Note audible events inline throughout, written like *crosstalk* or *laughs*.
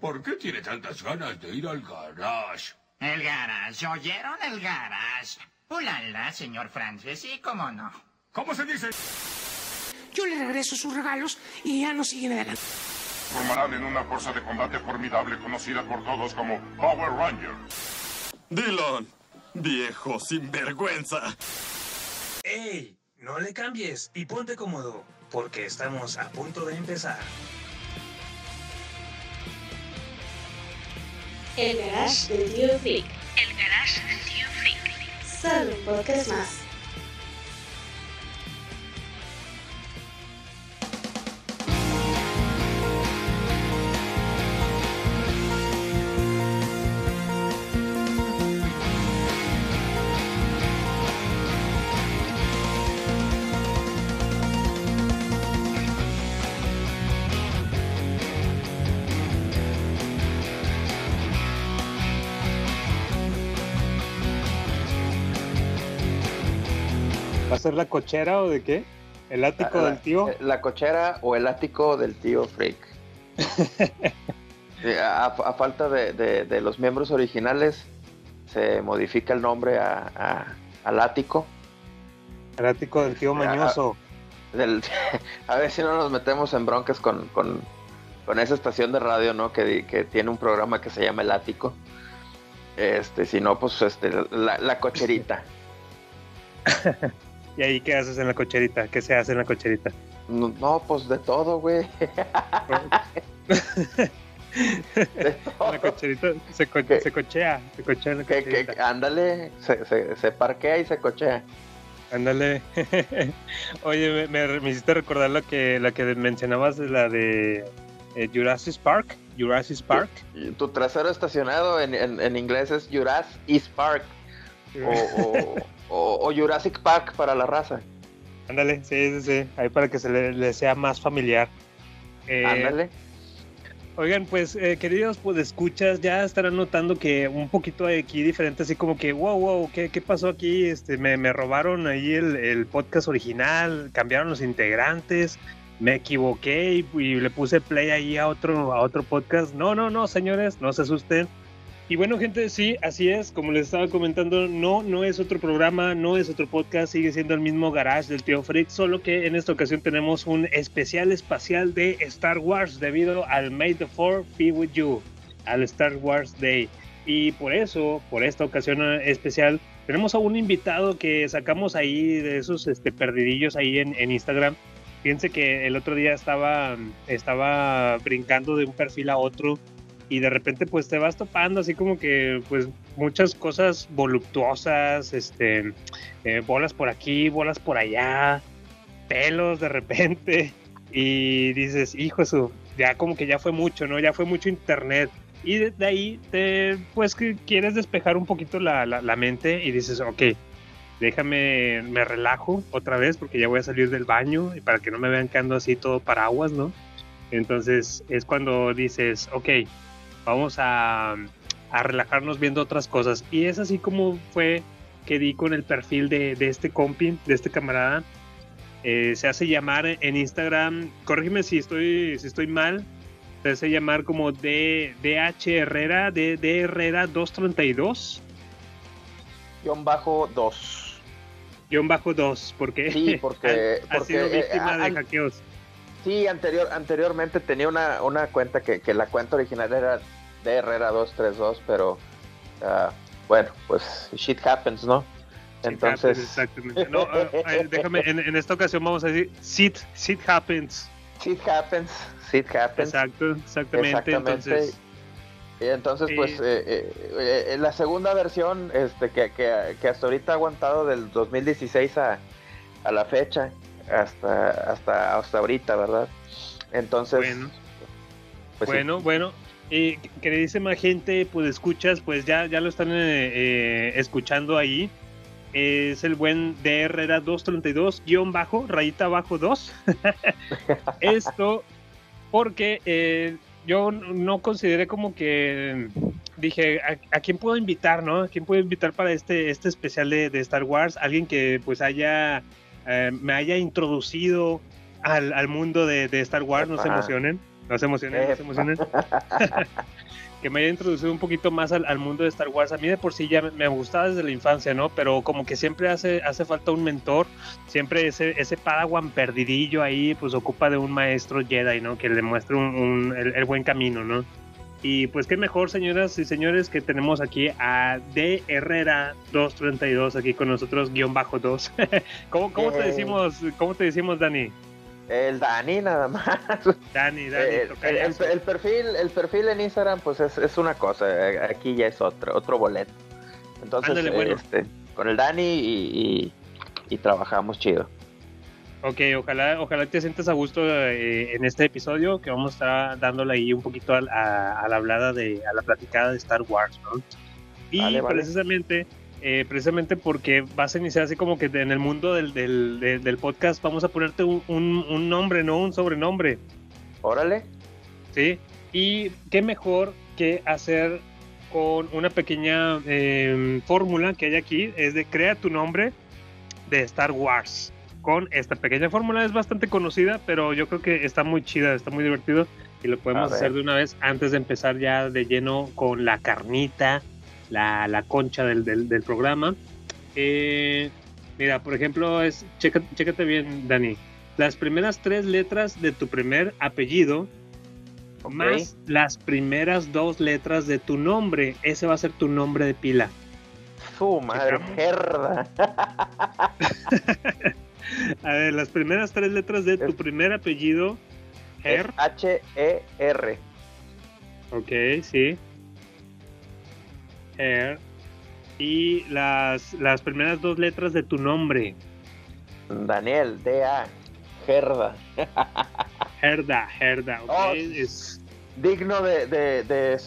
¿Por qué tiene tantas ganas de ir al garage? El garage, ¿oyeron el garage? Ulala, señor Francis, sí, cómo no. ¿Cómo se dice? Yo le regreso sus regalos y ya no siguen adelante. Formarán en una fuerza de combate formidable conocida por todos como Power Rangers. Dylan, viejo sinvergüenza. ¡Ey! No le cambies y ponte cómodo, porque estamos a punto de empezar. El garage del tío Freak. El garage del tío Freak. Solo un podcast más. La cochera o de qué? ¿El ático La- del tío? eh, La cochera o el ático del tío Freak. *laughs* A, a falta de, de- de los miembros originales, se modifica el nombre a, a- al ático. El ático del tío Mañoso. Del- *laughs* a ver si no nos metemos en broncas con, con- con esa estación de radio, ¿no? Que, que tiene un programa que se llama El Ático. Este, si no, pues este, la, la cocherita. *laughs* ¿Y ahí qué haces en la cocherita? ¿Qué se hace en la cocherita? No, no, pues de todo, güey. *laughs* De todo. La cocherita se, co- ¿Qué? se cochea, se cochea en la Que, que- cocherita. ándale, se, se, se parquea y se cochea. Ándale. *laughs* Oye, me, me- me hiciste recordar lo que, la que mencionabas de la de eh, Jurassic Park. Jurassic Park. Tu trasero estacionado en, en, en inglés es Jurassic Park o, o, o- o Jurassic Park para la raza. Ándale, sí, sí, sí. Ahí para que se le, le sea más familiar. Eh, Ándale. Oigan, pues eh, queridos, pues escuchas, ya estarán notando que un poquito aquí diferente, así como que, wow, wow, ¿qué, qué pasó aquí? Este, me, me robaron ahí el, el podcast original, cambiaron los integrantes, me equivoqué y, y le puse play ahí a otro, a otro podcast. No, no, no, señores, no se asusten. Y bueno, gente, sí, así es, como les estaba comentando, no, no es otro programa, no es otro podcast, sigue siendo el mismo garage del tío Freak, solo que en esta ocasión tenemos un especial espacial de Star Wars debido al May the Fourth be with you, al Star Wars Day. Y por eso, por esta ocasión especial, tenemos a un invitado que sacamos ahí de esos este, perdidillos ahí en, en Instagram. Fíjense que el otro día estaba, estaba brincando de un perfil a otro y de repente pues te vas topando así como que pues muchas cosas voluptuosas, este, eh, bolas por aquí, bolas por allá, pelos de repente y dices, hijo de su, ya como que ya fue mucho, ¿no? Ya fue mucho internet. Y de, de ahí te, pues que quieres despejar un poquito la, la, la mente y dices, ok, déjame, me relajo otra vez porque ya voy a salir del baño y para que no me vean que ando así todo paraguas, ¿no? Entonces es cuando dices, ok, vamos a, a relajarnos viendo otras cosas. Y es así como fue que di con el perfil de, de este compi, de este camarada. Eh, se hace llamar en Instagram, corrígeme si estoy, si estoy mal, se hace llamar como D, DH Herrera, D, D Herrera 232, Guión bajo 2. guion bajo 2, porque, Sí, porque- *laughs* ha, ha porque, sido eh, víctima de hackeos. Sí, anterior, anteriormente tenía una, una cuenta que, que la cuenta original era de Herrera 232, pero ah, bueno, pues shit happens, ¿no? Entonces, Exactamente. No, ah, ah, déjame, en, en esta ocasión vamos a decir, shit, shit happens. shit happens, shit happens. Exacto, exactamente. Entonces, entonces, pues, eh, eh, eh, la segunda versión este, que, que- que hasta ahorita ha aguantado del 2016 a, a la fecha, hasta, hasta, hasta ahorita, ¿verdad? Entonces, Bueno. pues, sí. bueno, Y queridísima gente, pues escuchas, pues ya, ya lo están eh, eh, escuchando ahí. Es el buen de Herrera 232, guion bajo, rayita bajo 2. *laughs* Esto porque eh, yo no consideré como que dije, ¿a, a quién puedo invitar, no? ¿A quién puedo invitar para este, este especial de, de Star Wars? Alguien que pues haya, eh, me haya introducido al, al mundo de, de Star Wars, no se emocionen. No se emocionen, no se emocionen. *laughs* que me haya introducido un poquito más al, al, mundo de Star Wars. A mí de por sí ya me, me, gustaba desde la infancia, ¿no? Pero como que siempre hace, hace falta un mentor, siempre ese, ese Padawan perdidillo ahí, pues ocupa de un maestro Jedi, ¿no? Que le muestre un, un, el, el, buen camino, ¿no? Y pues qué mejor, señoras y señores, que tenemos aquí a D. Herrera 232 aquí con nosotros, guion bajo 2. *laughs* ¿Cómo, cómo te decimos, cómo te decimos, Dani? El Dani nada más. Dani, Dani. El, el, el, el, perfil, el perfil en Instagram, pues es, es, una cosa. Aquí ya es otro, otro boleto. Entonces, Ándale, bueno. este, con el Dani y, y, y, trabajamos chido. Ok, ojalá, ojalá te sientas a gusto eh, en este episodio que vamos a estar dándole ahí un poquito a, a, a la hablada de, a la platicada de Star Wars, ¿no? Y vale, vale. precisamente eh, precisamente porque vas a iniciar así como que en el mundo del, del, del, del podcast vamos a ponerte un, un, un, nombre, no un sobrenombre. Órale. Sí, y qué mejor que hacer con una pequeña eh, fórmula que hay aquí, es de crea tu nombre de Star Wars. Con esta pequeña fórmula es bastante conocida, pero yo creo que está muy chida, está muy divertido y lo podemos hacer de una vez antes de empezar ya de lleno con la carnita, la, la concha del, del, del programa. Eh, mira, por ejemplo, es, checa, chécate bien, Dani. Las primeras tres letras de tu primer apellido, okay. más las primeras dos letras de tu nombre. Ese va a ser tu nombre de pila. Su madre, herda. *laughs* a ver, las primeras tres letras de tu primer apellido. Her. H-E-R. Ok, sí. Y las, las primeras dos letras de tu nombre. Daniel, D-A. Gerda. Herda, Herda, ok. Oh, es... Digno de, de, de,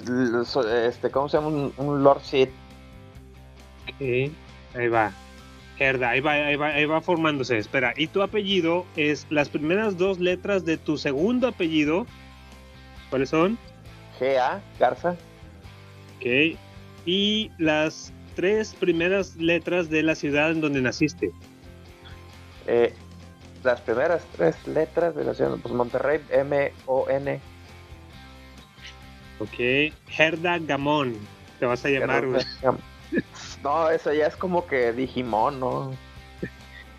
este, ¿cómo se llama? Un, un Lord Sid. Ok, ahí va. Herda, ahí va, ahí va, ahí va formándose. Espera, y tu apellido es las primeras dos letras de tu segundo apellido. ¿Cuáles son? G-A, Garza. Ok, y las tres primeras letras de la ciudad en donde naciste. Eh, las primeras tres letras de la ciudad, pues Monterrey, M-O-N. Ok, Herda Gamón, te vas a llamar. No, eso ya es como que Digimon, ¿no?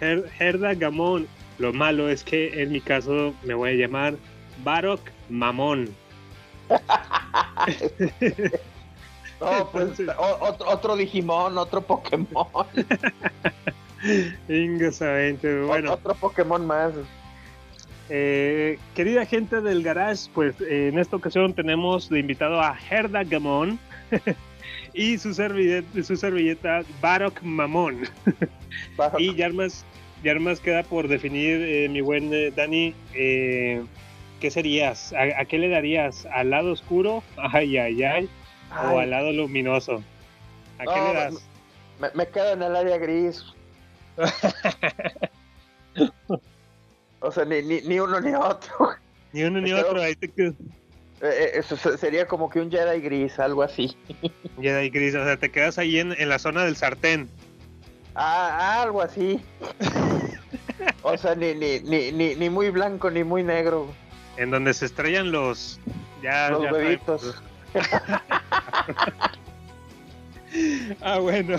Her Herda Gamón. Lo malo es que en mi caso me voy a llamar Barok Mamón. *laughs* No, pues *laughs* otro, otro, Digimon, otro Pokémon. *laughs* Ingresamente, bueno. Otro Pokémon más. Eh, querida gente del garage, pues eh, en esta ocasión tenemos de invitado a Herda Gamón *laughs* y su servilleta, su servilleta Barok Mamón. Barok. y ya más, ya más queda por definir, eh, mi buen Dani, ¿qué serías? ¿A, ¿A, qué le darías? ¿Al lado oscuro? Ay, ay, ay. Ay. ¿O al lado luminoso? ¿A no, qué le das? Me, me, quedo en el área gris. *laughs* o sea, ni, ni, ni, uno ni otro. *laughs* Ni uno ni otro, ahí te quedas. Eh, eso sería como que un Jedi gris, algo así. *laughs* Jedi gris, o sea, te quedas ahí en, en la zona del sartén. Ah, algo así. o sea, ni, ni, ni, ni, ni muy blanco ni muy negro. En donde se estrellan los. Ya, los ya huevitos. *laughs* ah, bueno.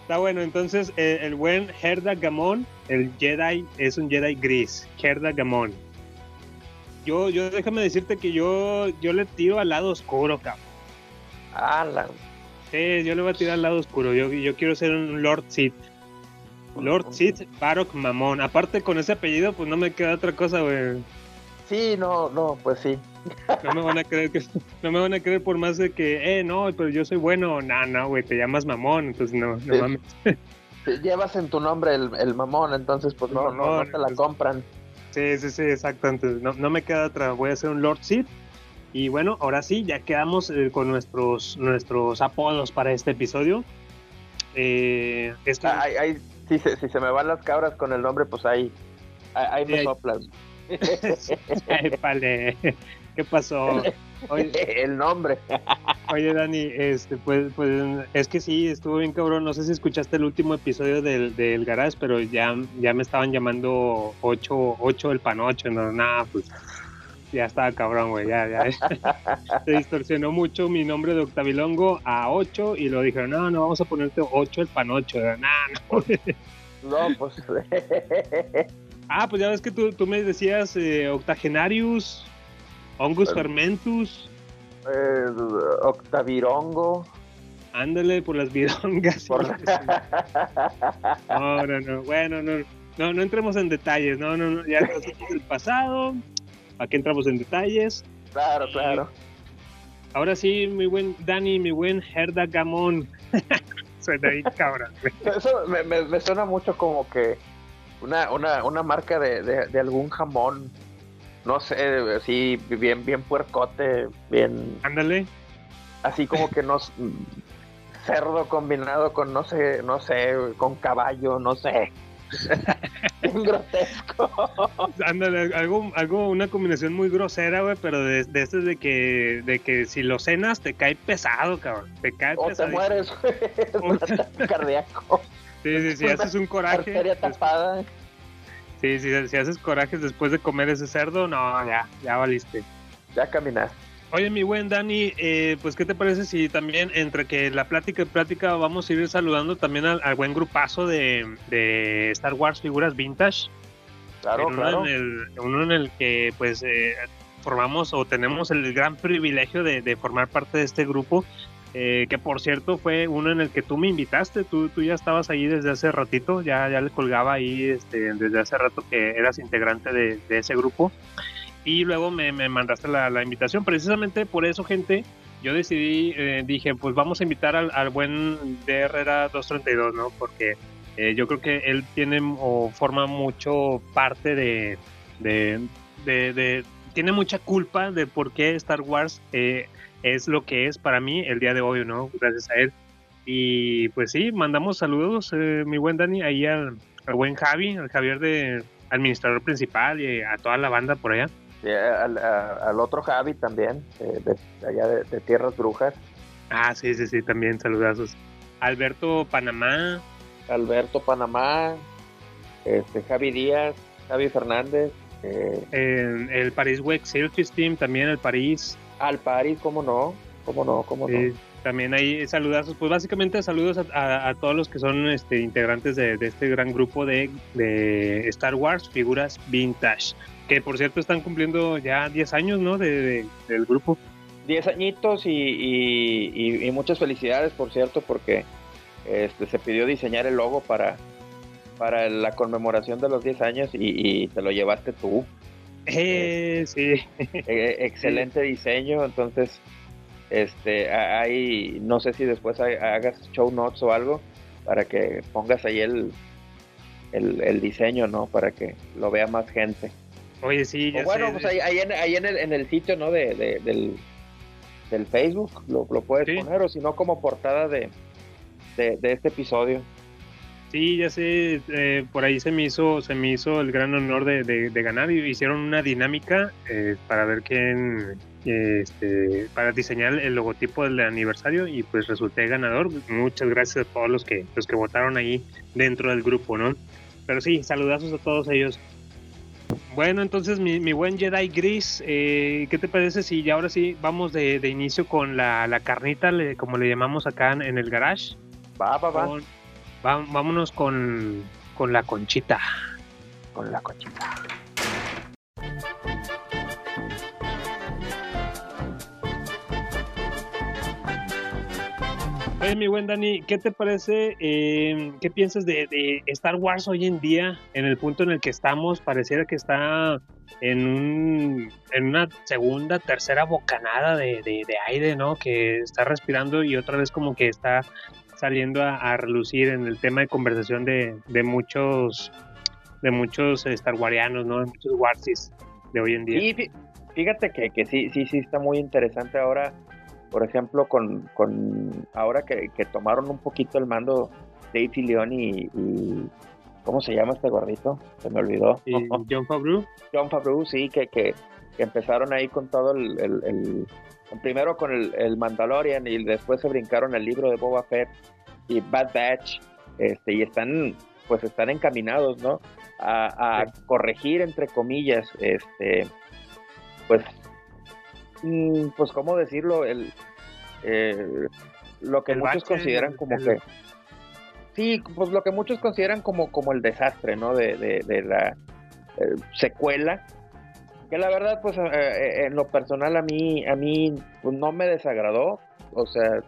Está bueno, entonces eh, el buen Herda Gamón, el Jedi, es un Jedi gris. Herda Gamón. Yo, yo déjame decirte que yo, yo le tiro al lado oscuro, cabrón. Sí, yo le voy a tirar al lado oscuro. Yo, yo quiero ser un Lord Sith. Lord Sith Barok Mamón. Aparte con ese apellido, pues no me queda otra cosa, güey. Sí, no, no, pues sí. No me van a creer que no me van a creer por más de que, eh, no, pero yo soy bueno. No, no, güey, te llamas mamón, entonces no, no sí. mames. Llevas en tu nombre el, el mamón, entonces pues no, mamón, no, no, te la compran. Sí, sí, sí, exacto. Entonces no, no me queda otra. Voy a ser un Lord Sith. Y bueno, ahora sí, ya quedamos eh, con nuestros, nuestros apodos para este episodio. Eh, esto... ay, ay, si, se, si se me van las cabras con el nombre, pues ahí, ahí me soplan. *laughs* vale. ¿Qué pasó? Oye, *laughs* el nombre. Oye, Dani, este, pues, pues, es que sí, estuvo bien cabrón. No sé si escuchaste el último episodio del, del Garage, pero ya, ya me estaban llamando 8, 8 el panocho. No, nada, pues. ya estaba cabrón, güey, ya, ya. *laughs* Se distorsionó mucho mi nombre de Octavilongo a 8 y lo dijeron, no, no, vamos a ponerte 8 el panocho. No, no. No, pues. ah, pues ya ves que tú, tú me decías eh, Octagenarius, Hongus. Fermentus. eh, Octavirongo. Ándale por las virongas. Por *laughs* No, no, no. Bueno, no, no, no entremos en detalles. No, no, no. Ya del pasado. Aquí entramos en detalles. Claro, claro. Ahora sí, mi buen Dani, mi buen Herda Gamón. *laughs* Suena ahí cabrón. Eso me, me- me suena mucho como que una, una, una marca de, de- de algún jamón. No sé, así bien, bien puercote, bien. Ándale. Así como que no. cerdo combinado con, no sé, no sé, con caballo, no sé. *laughs* bien grotesco. *laughs* Ándale, algo, algo, una combinación muy grosera, güey, pero de, de este de que, de que si lo cenas te cae pesado, cabrón. Te cae O te mueres, güey. *laughs* Cardíaco. Sí, sí, si haces un coraje. Arteria tapada. Sí, sí, si haces corajes después de comer ese cerdo, no, ya, ya valiste. Ya caminas. Oye, mi buen Dani, eh, pues, ¿qué te parece si también entre que la plática y plática vamos a ir saludando también al, al buen grupazo de, de Star Wars figuras vintage? Claro, claro. Uno en el, uno en el que, pues, eh, formamos o tenemos el gran privilegio de, de formar parte de este grupo, eh, que por cierto fue uno en el que tú me invitaste, tú, tú ya estabas ahí desde hace ratito, ya, ya le colgaba ahí este, desde hace rato que eras integrante de, ese grupo y luego me, me mandaste la, la invitación. Precisamente por eso, gente, yo decidí, eh, dije, pues vamos a invitar al, al buen de Herrera 232, ¿no? Porque eh, yo creo que él tiene o forma mucho parte de, de, de- de- tiene mucha culpa de por qué Star Wars eh, es lo que es para mí el día de hoy, ¿no? Gracias a él. Y pues sí, mandamos saludos, eh, mi buen Dani, ahí al, al buen Javi, al Javier de administrador principal y a toda la banda por allá. Sí, al, a- al otro Javi también, eh, de, allá de, de Tierras Brujas. Ah, sí, sí, sí, también saludazos. Alberto Panamá, Alberto Panamá, este, Javi Díaz, Javi Fernández, eh, el París Week Circus Team, también el París, Al París, ¿cómo no? ¿Cómo no? ¿Cómo no? también hay saludazos. Pues básicamente saludos a, a- a todos los que son este, integrantes de, de este gran grupo de, de Star Wars, figuras vintage. Que por cierto están cumpliendo ya 10 años, ¿no? De, de- del grupo. Diez añitos y, y- y- y muchas felicidades, por cierto, porque este, se pidió diseñar el logo para, para la conmemoración de los 10 años y, y te lo llevaste tú. Eh, sí. *laughs* Eh, excelente diseño, entonces este hay no sé si después ha- hagas show notes o algo para que pongas ahí el, el, el diseño, ¿no? Para que lo vea más gente. Oye, sí, ya O bueno, sé. pues ahí, ahí en, ahí en el, en el sitio, ¿no? De, de- del, del Facebook lo, lo puedes Sí. poner o si no como portada de, de, de este episodio. Sí, ya sé, eh, por ahí se me hizo, se me hizo el gran honor de, de- de ganar y hicieron una dinámica eh, para ver quién, eh, este, para diseñar el logotipo del aniversario y pues resulté ganador. Muchas gracias a todos los que, los que votaron ahí dentro del grupo, ¿no? Pero sí, saludazos a todos ellos. Bueno, entonces mi, mi buen Jedi Gris, eh, ¿qué te parece si ya ahora sí vamos de, de inicio con la, la carnita, le- como le llamamos acá en, en el garage? Va, va, va. Con- va- vámonos con, con la conchita. Con la cochita. Oye, mi buen Dani, ¿qué te parece? eh, ¿Qué piensas de, de Star Wars hoy en día? En el punto en el que estamos, pareciera que está en, un, en una segunda, tercera bocanada de, de- de aire, ¿no? Que está respirando y otra vez como que está saliendo a, a relucir en el tema de conversación de, de muchos de muchos Star Warianos, ¿no? De muchos Warsis de hoy en día. Y fí- fíjate que, que sí, sí, sí está muy interesante ahora, por ejemplo, con, con ahora que, que tomaron un poquito el mando Dave Filioni y, y ¿cómo se llama este gordito? Se me olvidó. Y John Favreau. John Favreau, sí, que, que, que empezaron ahí con todo el, el- el- primero con el, el Mandalorian y después se brincaron el libro de Boba Fett y Bad Batch, este, y están, pues están encaminados, ¿no? A, a corregir, entre comillas, este, pues, mm, pues, ¿cómo decirlo? El, eh, lo que El muchos consideran como el- que... Sí, pues lo que muchos consideran como, como el desastre, ¿no? De, de, de la eh, secuela. Que la verdad, pues, eh, eh, en lo personal a mí, a mí pues, no me desagradó. O sea,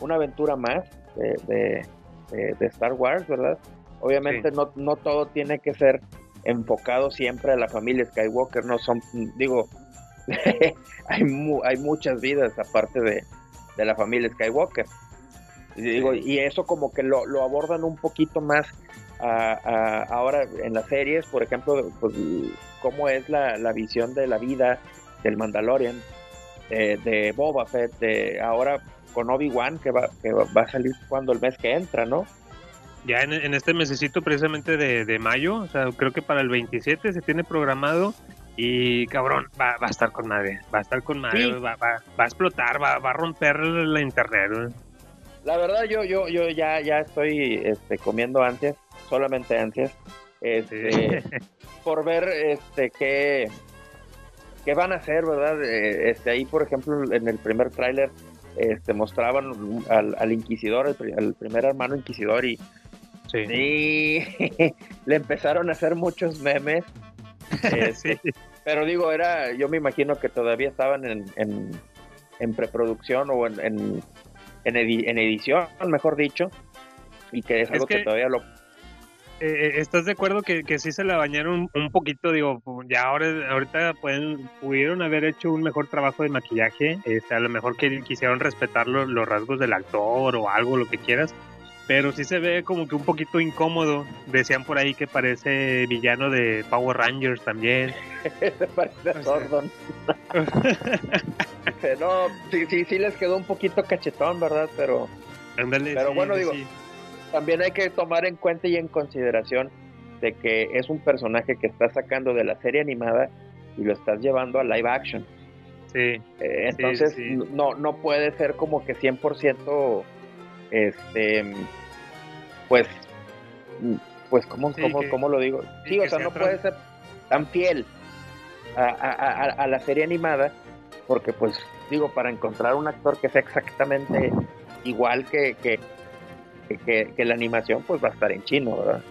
una aventura más de, de- de- de Star Wars, ¿verdad? Obviamente no, no todo tiene que ser enfocado siempre a la familia Skywalker, no son, digo, *laughs* hay, mu- hay muchas vidas aparte de, de la familia Skywalker. Y digo, y eso como que lo, lo abordan un poquito más a- a- ahora en las series, por ejemplo, pues, cómo es la, la visión de la vida del Mandalorian, de, de Boba Fett, de ahora con Obi-Wan, que va, que va a salir cuando el mes que entra, ¿no? Ya en, en este mesecito precisamente de, de mayo, o sea, creo que para el 27 se tiene programado y cabrón, va, va a estar con madre, va a estar con madre, Sí. va, va- va a explotar, va, va a romper la internet. güey. La verdad, yo, yo, yo ya, ya estoy este, comiendo ansias, solamente ansias, este, *laughs* por ver este qué, qué van a hacer, ¿verdad? Eh, Este, ahí, por ejemplo, en el primer tráiler este, mostraban al, al inquisidor, al, pri- al primer hermano inquisidor, y, Sí. y *laughs* le empezaron a hacer muchos memes. *laughs* este, Sí. Pero digo, era, yo me imagino que todavía estaban en, en, en preproducción o en, en, en, edi- en edición, mejor dicho, y que es Es algo que, que- todavía lo... Eh, eh, ¿Estás de acuerdo que, que sí se la bañaron un, poquito? Digo, ya ahora, ahorita pueden, pudieron haber hecho un mejor trabajo de maquillaje, este, a lo mejor que quisieron respetar lo- los rasgos del actor o algo, lo que quieras, pero sí se ve como que un poquito incómodo. Decían por ahí que parece villano de Power Rangers también. *laughs* parece a. Sordon. No, sí, sí, sí les quedó un poquito cachetón, ¿verdad? Pero Ándale, Pero sí, bueno, digo, sí. También hay que tomar en cuenta y en consideración de que es un personaje que estás sacando de la serie animada y lo estás llevando a live action. Sí, Eh, entonces, sí. no no puede ser como que 100% este pues pues cómo Sí, cómo, que- cómo lo digo sí, o sea no puede ser tan fiel a, a- a- a la serie animada porque pues digo para encontrar un actor que sea exactamente igual que que, que, la animación pues va a estar en chino verdad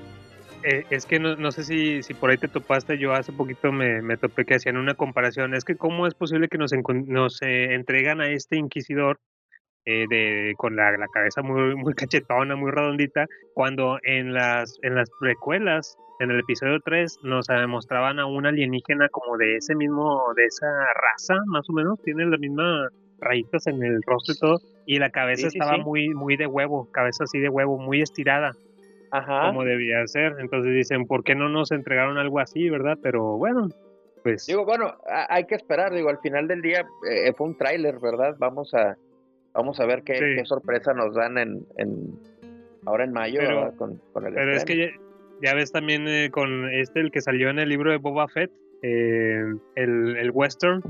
Eh, es que no, no sé si, si por ahí te topaste, yo hace poquito me, me topé que hacían una comparación. Es que cómo es posible que nos, nos eh, entregan a este inquisidor eh, de, con la, la cabeza muy, muy cachetona, muy redondita, cuando en las, en las precuelas, en el episodio 3, nos mostraban a un alienígena como de ese mismo, de esa raza, más o menos, tiene las mismas rayitas en el rostro y todo, y la cabeza Sí, estaba sí. muy, muy de huevo, cabeza así de huevo, muy estirada ajá como debía ser. Entonces dicen, ¿por qué no nos entregaron algo así, verdad? Pero bueno, pues Digo, bueno, hay que esperar, digo, al final del día eh, fue un tráiler, ¿verdad? Vamos a vamos a ver qué, sorpresa nos dan en, en ahora en mayo Pero- con, con el pero es que ya, ya ves también eh, con este, el que salió en el libro de Boba Fett, eh, el, el western,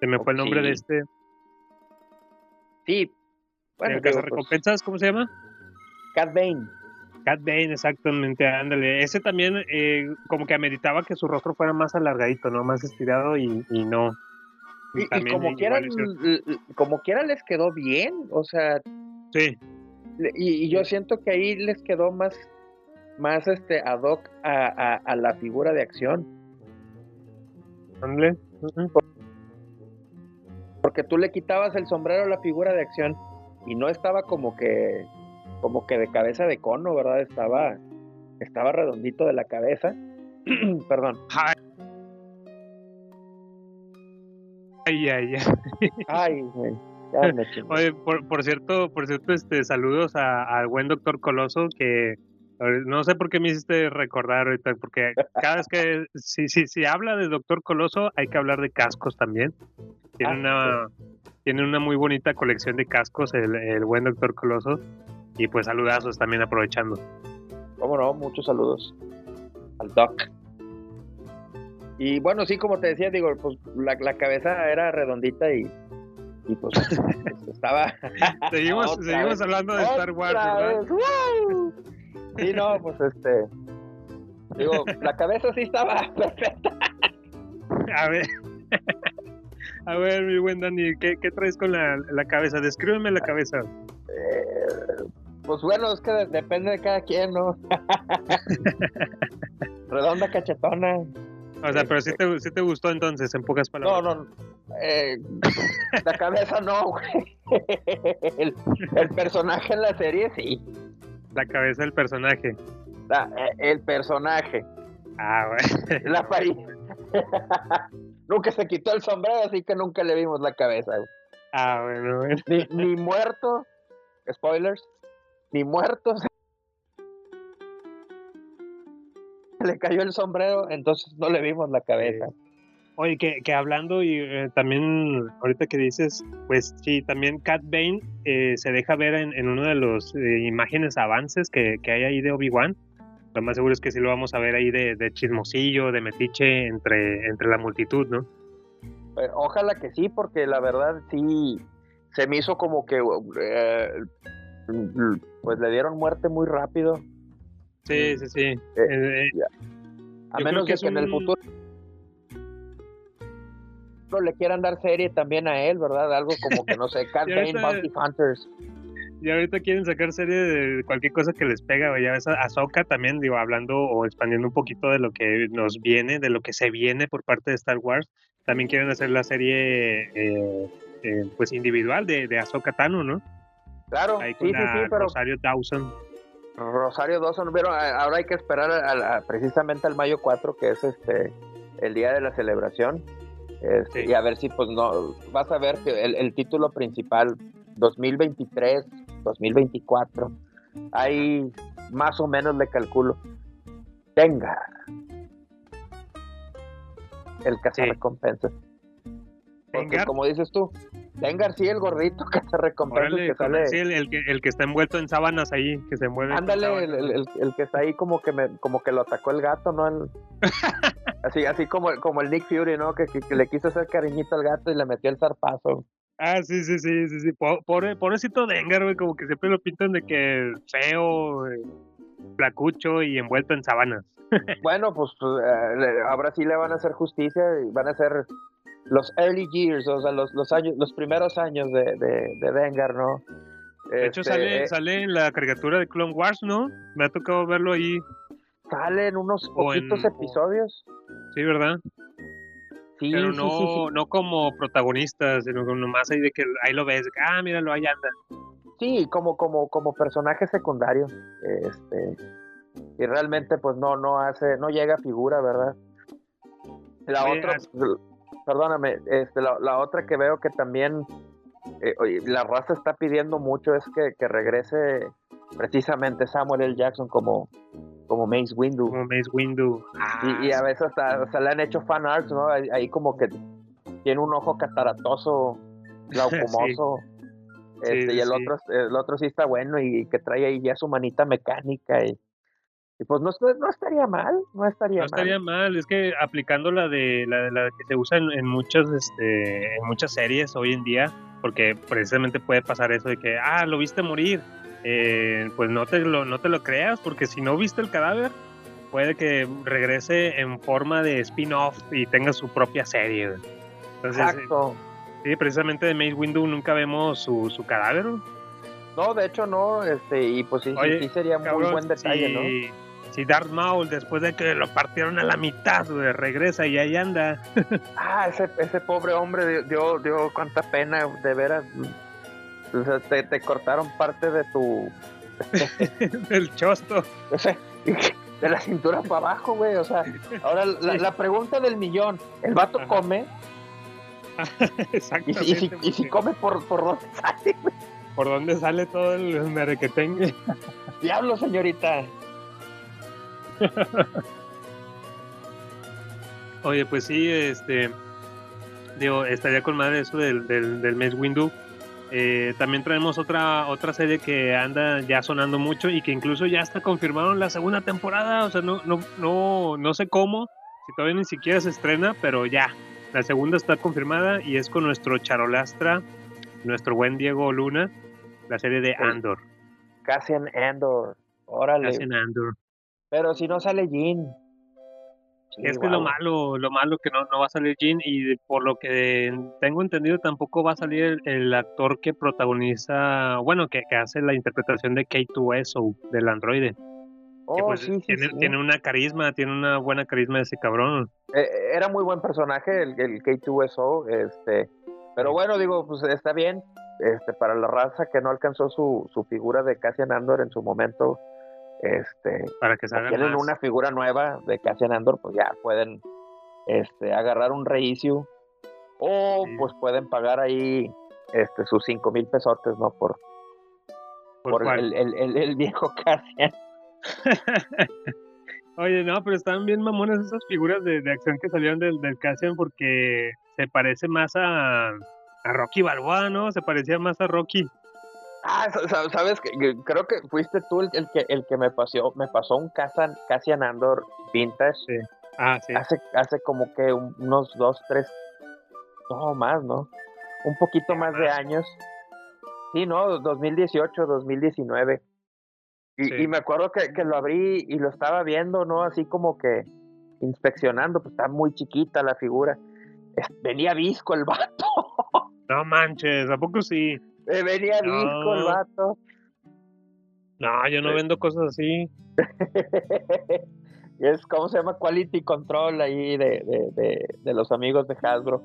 se me fue el nombre Sí. de este, Sí, bueno, digo, pues, recompensas, ¿cómo se llama? Cat Bane. Cat Bane, exactamente, ándale. Ese también eh, como que ameritaba que su rostro fuera más alargadito, ¿no? Más estirado y, y no. Y, y También como quiera, como quiera les quedó bien, o sea, Sí, y, y yo siento que ahí les quedó más, más este ad hoc a, a, a la figura de acción. ándale. Ujú. Porque tú le quitabas el sombrero a la figura de acción y no estaba como que como que de cabeza de cono, ¿verdad? Estaba estaba redondito de la cabeza. *clears throat* Perdón. Ay, ay, ay. Ay, ya me. *laughs* Oye, por, por cierto, por cierto, este, saludos a- al buen doctor Coloso, que no sé por qué me hiciste recordar ahorita, porque cada vez que, si, si, si habla de doctor Coloso, hay que hablar de cascos también. Tiene, Ah, una, tiene una muy bonita colección de cascos, el, el buen doctor Coloso, y pues saludazos también aprovechando. Cómo no, muchos saludos al Doc. Y bueno, sí, como te decía, digo, pues la, la cabeza era redondita y, y pues, *laughs* estaba. Seguimos, *laughs* seguimos hablando de Star Wars, ¿verdad? Sí, no, pues este. Digo, la cabeza sí estaba *laughs* perfecta. A ver, A ver, mi buen Dani, ¿qué, qué traes con la, la cabeza? Descríbeme la cabeza. Eh, pues bueno, es que de- depende de cada quien, ¿no? *laughs* Redonda cachetona. O sea, pero sí te, sí te gustó entonces, en pocas palabras. No, no. eh, la cabeza no, güey. *laughs* El, el personaje en la serie sí. La cabeza del personaje. La- eh, el personaje. Ah, güey. La *laughs* nunca se quitó el sombrero, así que nunca le vimos la cabeza. güey. Ah, bueno, bueno. Ni, ni muerto. Spoilers. Ni muerto. se- *laughs* Le cayó el sombrero, entonces no le vimos la cabeza. Oye, que, que hablando y eh, también ahorita que dices, pues sí, también Cat Bane eh, se deja ver en, en uno de los eh, imágenes avances que, que hay ahí de Obi-Wan. Lo más seguro es que sí lo vamos a ver ahí de, de chismosillo, de metiche entre, entre la multitud, ¿no? Eh, ojalá que sí, porque la verdad sí se me hizo como que eh, pues le dieron muerte muy rápido. Sí, sí, sí. Eh, A Yo menos que que en el futuro no le quieran dar serie también a él, ¿verdad? Algo como que no sé, Cat Bane, Bounty Hunters. y ahorita quieren sacar serie de cualquier cosa que les pega, güey. Ya ves, Ahsoka también, digo, hablando o expandiendo un poquito de lo que nos viene, de lo que se viene por parte de Star Wars. También quieren hacer la serie, eh, eh, pues, individual de, de Ahsoka Tano, ¿no? Claro, Ahí con sí, sí, la sí, pero Rosario Dawson. Rosario Dawson, pero a- ahora hay que esperar a- a- precisamente al mayo 4, que es este el día de la celebración. Este, Sí. Y a ver si, pues no, vas a ver que el, el título principal 2023, 2024, ahí más o menos le calculo. Tenga el cazarrecompensas. Porque Dengar. como dices tú, Dengar sí, el gordito Órale, que con- sale. sí, el, el que, el que está envuelto en sábanas ahí, que se mueve. Ándale, el, el- que está ahí como que me, como que lo atacó el gato, ¿no? *laughs* Así, así como, como el Nick Fury, ¿no? Que, que- que le quiso hacer cariñito al gato y le metió el zarpazo. Ah, sí, sí, sí, sí, sí. Po- Pobre, pobrecito Dengar, güey, como que siempre lo pintan de que feo, eh, flacucho y envuelto en sábanas. *laughs* Bueno, pues eh, ahora sí le van a hacer justicia y van a ser los early years, o sea, los, los años, los primeros años de, de, de Dengar, ¿no? De hecho, Este, sale, eh, sale en la caricatura de Clone Wars, ¿no? Me ha tocado verlo ahí, sale en unos en- poquitos episodios. sí, ¿verdad? Sí, Pero no, sí, sí. no como protagonista, sino nomás ahí de que ahí lo ves, ah, míralo, ahí anda. Sí, como, como, como personaje secundario. Este, y realmente, pues no, no hace, no llega a figura, ¿verdad? La Oye, otra, perdóname, este, la, la otra que veo que también eh, la raza está pidiendo mucho es que, que regrese precisamente Samuel L. Jackson como, como Mace Windu. Como Mace Windu. Y, y a veces hasta, hasta le han hecho fan arts, ¿no? Ahí, ahí como que tiene un ojo cataratoso, *laughs* glaucomoso. Sí, Este, sí, y el sí. otro, el otro sí está bueno y que trae ahí ya su manita mecánica y, y pues no, no estaría mal, no estaría No estaría mal, es que aplicando la de la, de la que se usa en, en muchas este, en muchas series hoy en día, porque precisamente puede pasar eso de que ah lo viste morir, eh, pues no te lo no te lo creas porque si no viste el cadáver puede que regrese en forma de spin-off y tenga su propia serie. Entonces, eh, Exacto. sí, precisamente de Mace Windu nunca vemos su, su cadáver. No, de hecho no, este, y pues sí, sí- Oye, sí sería muy Cabrón, buen detalle, si, ¿no? Si Darth Maul, después de que lo partieron a la mitad, güey, regresa y ahí anda. *laughs* Ah, ese, ese pobre hombre dio, dio, cuánta pena, de veras. O sea, te, te cortaron parte de tu, *laughs* El chosto. o sea, de la cintura para abajo, güey. O sea, ahora la, la pregunta del millón, ¿el vato Ajá. come? Y *laughs* Exactamente. si, y si, y si come por, por dónde sale, güey? ¿Por dónde sale todo el merequetengue? Diablo, señorita. *laughs* Oye, pues sí, este. Digo, estaría con madre eso del, del, del. Eh, también traemos otra otra serie que anda ya sonando mucho y que incluso ya está confirmaron la segunda temporada. O sea, no, no, no, no sé cómo, si todavía ni siquiera se estrena, pero ya. La segunda está confirmada y es con nuestro charolastra, nuestro buen Diego Luna, la serie de Andor. Cassian Andor. Órale. Cassian Andor. Pero si no sale Jean. es que lo malo, lo malo que no, no va a salir Jean y por lo que tengo entendido tampoco va a salir el, el actor que protagoniza, bueno, que, que, hace la interpretación de K2SO del androide. Oh, que pues sí, sí, tiene, sí. tiene una carisma, tiene una buena carisma ese cabrón. Eh, era muy buen personaje el, el K2SO, este, pero bueno, digo, pues está bien, este, para la raza que no alcanzó su, su figura de Cassian Andor en su momento, este, para que salgan más. una figura nueva de Cassian Andor, pues ya pueden este, agarrar un reissue o Sí. pues pueden pagar ahí este, sus cinco mil pesotes, ¿no? Por, ¿Por por cuál? el, el, el- el viejo Cassian. *laughs* Oye, no, pero están bien mamonas esas figuras de, de acción que salieron del, del Cassian porque se parece más a, a Rocky Balboa, ¿no? Se parecía más a Rocky. Ah, sa- sa- sabes que creo que fuiste tú el, que el que me pasó me pasó un Cassian, Cassian Andor vintage. Sí. Ah, sí. hace hace como que un- unos dos tres no más no un poquito más de años. Sí no 2018 2019 y, Sí. y me acuerdo que, que lo abrí y lo estaba viendo no así como que inspeccionando pues está muy chiquita la figura. Venía visco el vato. No manches, ¿a poco sí? Eh, venía visco el vato. No, yo no vendo cosas así. y *laughs* es como se llama quality control ahí de, de, de, de los amigos de Hasbro.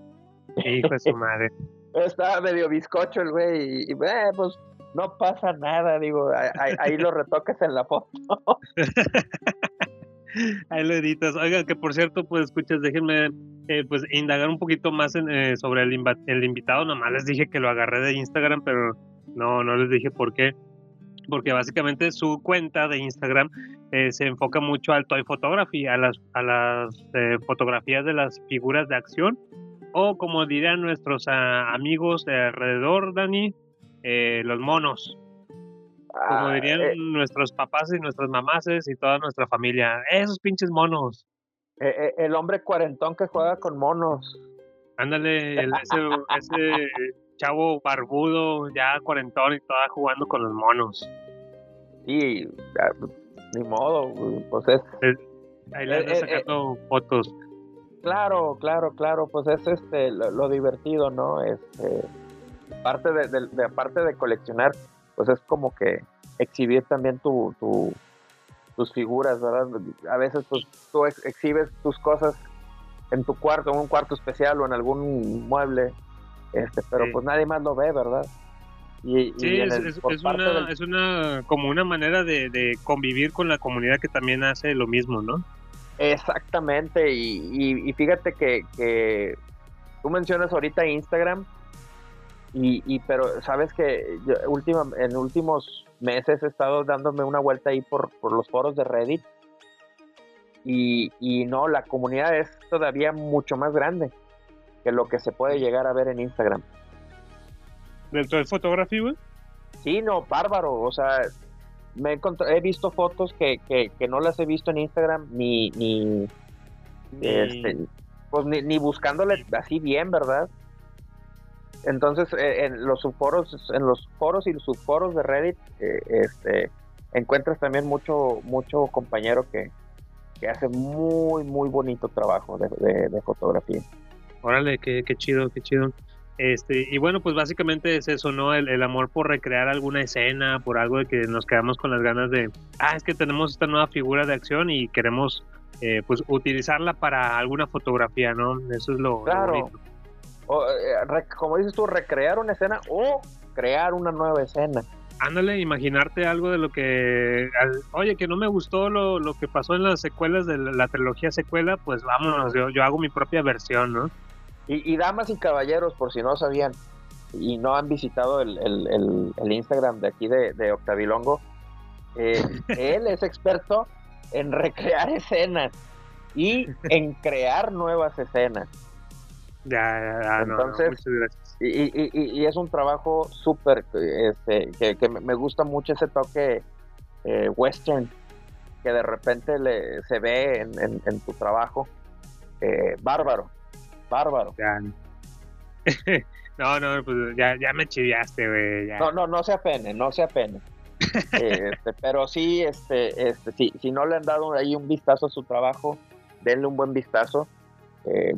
Hijo de su madre. *laughs* estaba medio bizcocho el güey y, y, eh, pues no pasa nada digo ahí, ahí- ahí lo retoques en la foto *laughs* *laughs* Ahí lo editas. Oigan, que por cierto, pues escuchas, déjenme eh, pues indagar un poquito más en, eh, sobre el, el invitado. Nomás les dije que lo agarré de Instagram, pero no, no les dije por qué. Porque básicamente su cuenta de Instagram eh, se enfoca mucho al toy photography, a las, a las eh, fotografías de las figuras de acción. O como dirían nuestros ah, amigos de alrededor, Dani, eh, los monos. Como Ah, dirían eh, nuestros papás y nuestras mamases y toda nuestra familia. Esos pinches monos. eh, eh, el hombre cuarentón que juega con monos Ándale, el- ese, ese chavo barbudo, ya cuarentón y toda jugando con los monos. y ni modo pues es Ahí le anda eh, sacando fotos. Claro, claro, claro, pues es este lo, lo divertido, ¿no? Este parte de, de- de- aparte de coleccionar, pues es como que exhibir también tu, tu- tus figuras, ¿verdad? A veces pues tú ex- exhibes tus cosas en tu cuarto, en un cuarto especial o en algún mueble, este, pero Sí. pues nadie más lo ve, ¿verdad? Y, Sí, es, el- es- por es parte una, del- es una, como una manera de, de convivir con la comunidad que también hace lo mismo, ¿no? Exactamente, y, y- y fíjate que, que tú mencionas ahorita Instagram, y, y pero sabes que yo última, en últimos meses he estado dándome una vuelta ahí por, por los foros de Reddit, y, y no, la comunidad es todavía mucho más grande que lo que se puede llegar a ver en Instagram. Del toy photography, güey. Sí, no, bárbaro, o sea, me he, he visto fotos que, que, que no las he visto en Instagram ni, ni, este, pues ni, ni buscándole así bien, ¿verdad? Entonces, eh, en los subforos, en los foros y los subforos de Reddit, eh, este, encuentras también mucho, mucho compañero que, que hace muy, muy bonito trabajo de, de- de fotografía. Órale, qué, qué chido, qué chido. Este, y bueno, pues básicamente es eso, ¿no? El, el amor por recrear alguna escena, por algo de que nos quedamos con las ganas de, ah, es que tenemos esta nueva figura de acción y queremos, eh, pues, utilizarla para alguna fotografía, ¿no? Eso es lo, lo Claro. bonito. O, eh, como dices tú, recrear una escena o crear una nueva escena. Ándale, imaginarte algo de lo que, al- oye, que no me gustó lo, lo que pasó en las secuelas de la, la trilogía secuela, pues vámonos, yo, yo hago mi propia versión, ¿no? Y, y damas y caballeros, por si no sabían y no han visitado el, el- el- el Instagram de aquí de, de Octavilongo, eh, *laughs* él es experto en recrear escenas y en crear nuevas escenas. Ya, ya, ya, no, no, Entonces, muchas gracias. Y, y- y- y es un trabajo súper, este, que, que me me gusta mucho ese toque eh, western que de repente le, se ve en, en- en tu trabajo. Eh, bárbaro, bárbaro. Ya. no, *laughs* no, pues ya, ya me chiviaste, güey. ya. No, no, no se apene, no se apene. Eh, *laughs* este, pero sí, este, este, sí, si no le han dado ahí un vistazo a su trabajo, denle un buen vistazo. Eh,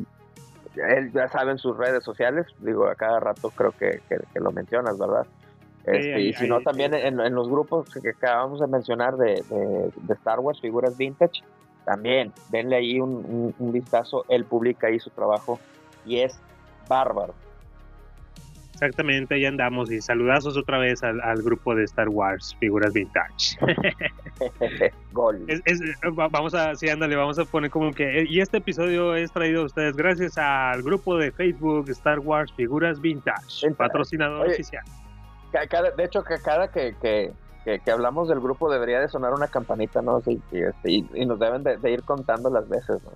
él ya sabe en sus redes sociales, digo, a cada rato creo que, que- que lo mencionas, ¿verdad? Este, ahí- y si no, también en, en los grupos que acabamos de mencionar de, de- de Star Wars, figuras vintage, también denle ahí un, un- un vistazo. Él publica ahí su trabajo y es bárbaro. Exactamente, ahí andamos. Y saludazos otra vez al, al grupo de Star Wars, figuras vintage. *laughs* Gol. Es- es- va- vamos a, sí, ándale, vamos a poner como que. Y este episodio es traído a ustedes gracias al grupo de Facebook Star Wars Figuras Vintage, patrocinador Oye, oficial. Cada- de hecho, que cada que, que, que- que hablamos del grupo debería de sonar una campanita, ¿no? Sí, y, este, y- y nos deben de, de ir contando las veces, ¿no?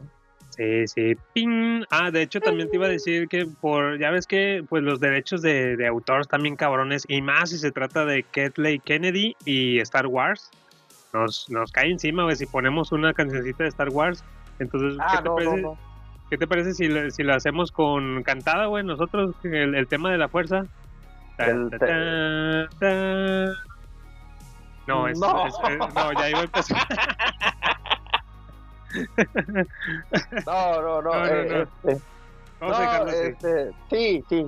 Sí, sí. ¡Ping! Ah, de hecho también te iba a decir que por, ya ves que pues los derechos de, de autor están bien cabrones y más si se trata de Kathleen Kennedy y Star Wars. Nos, nos cae encima, güey, si ponemos una cancioncita de Star Wars. Entonces, Ah, ¿qué, te no, parece, no. ¿qué te parece si, lo- si lo hacemos con cantada, güey? Nosotros, el, el tema de la fuerza. Ta, ta, ta. No, es, No. es- es- no, ya iba a empezar. *laughs* No, no, no. *laughs* No, no, eh, no. este, Vamos no, este, sí, sí.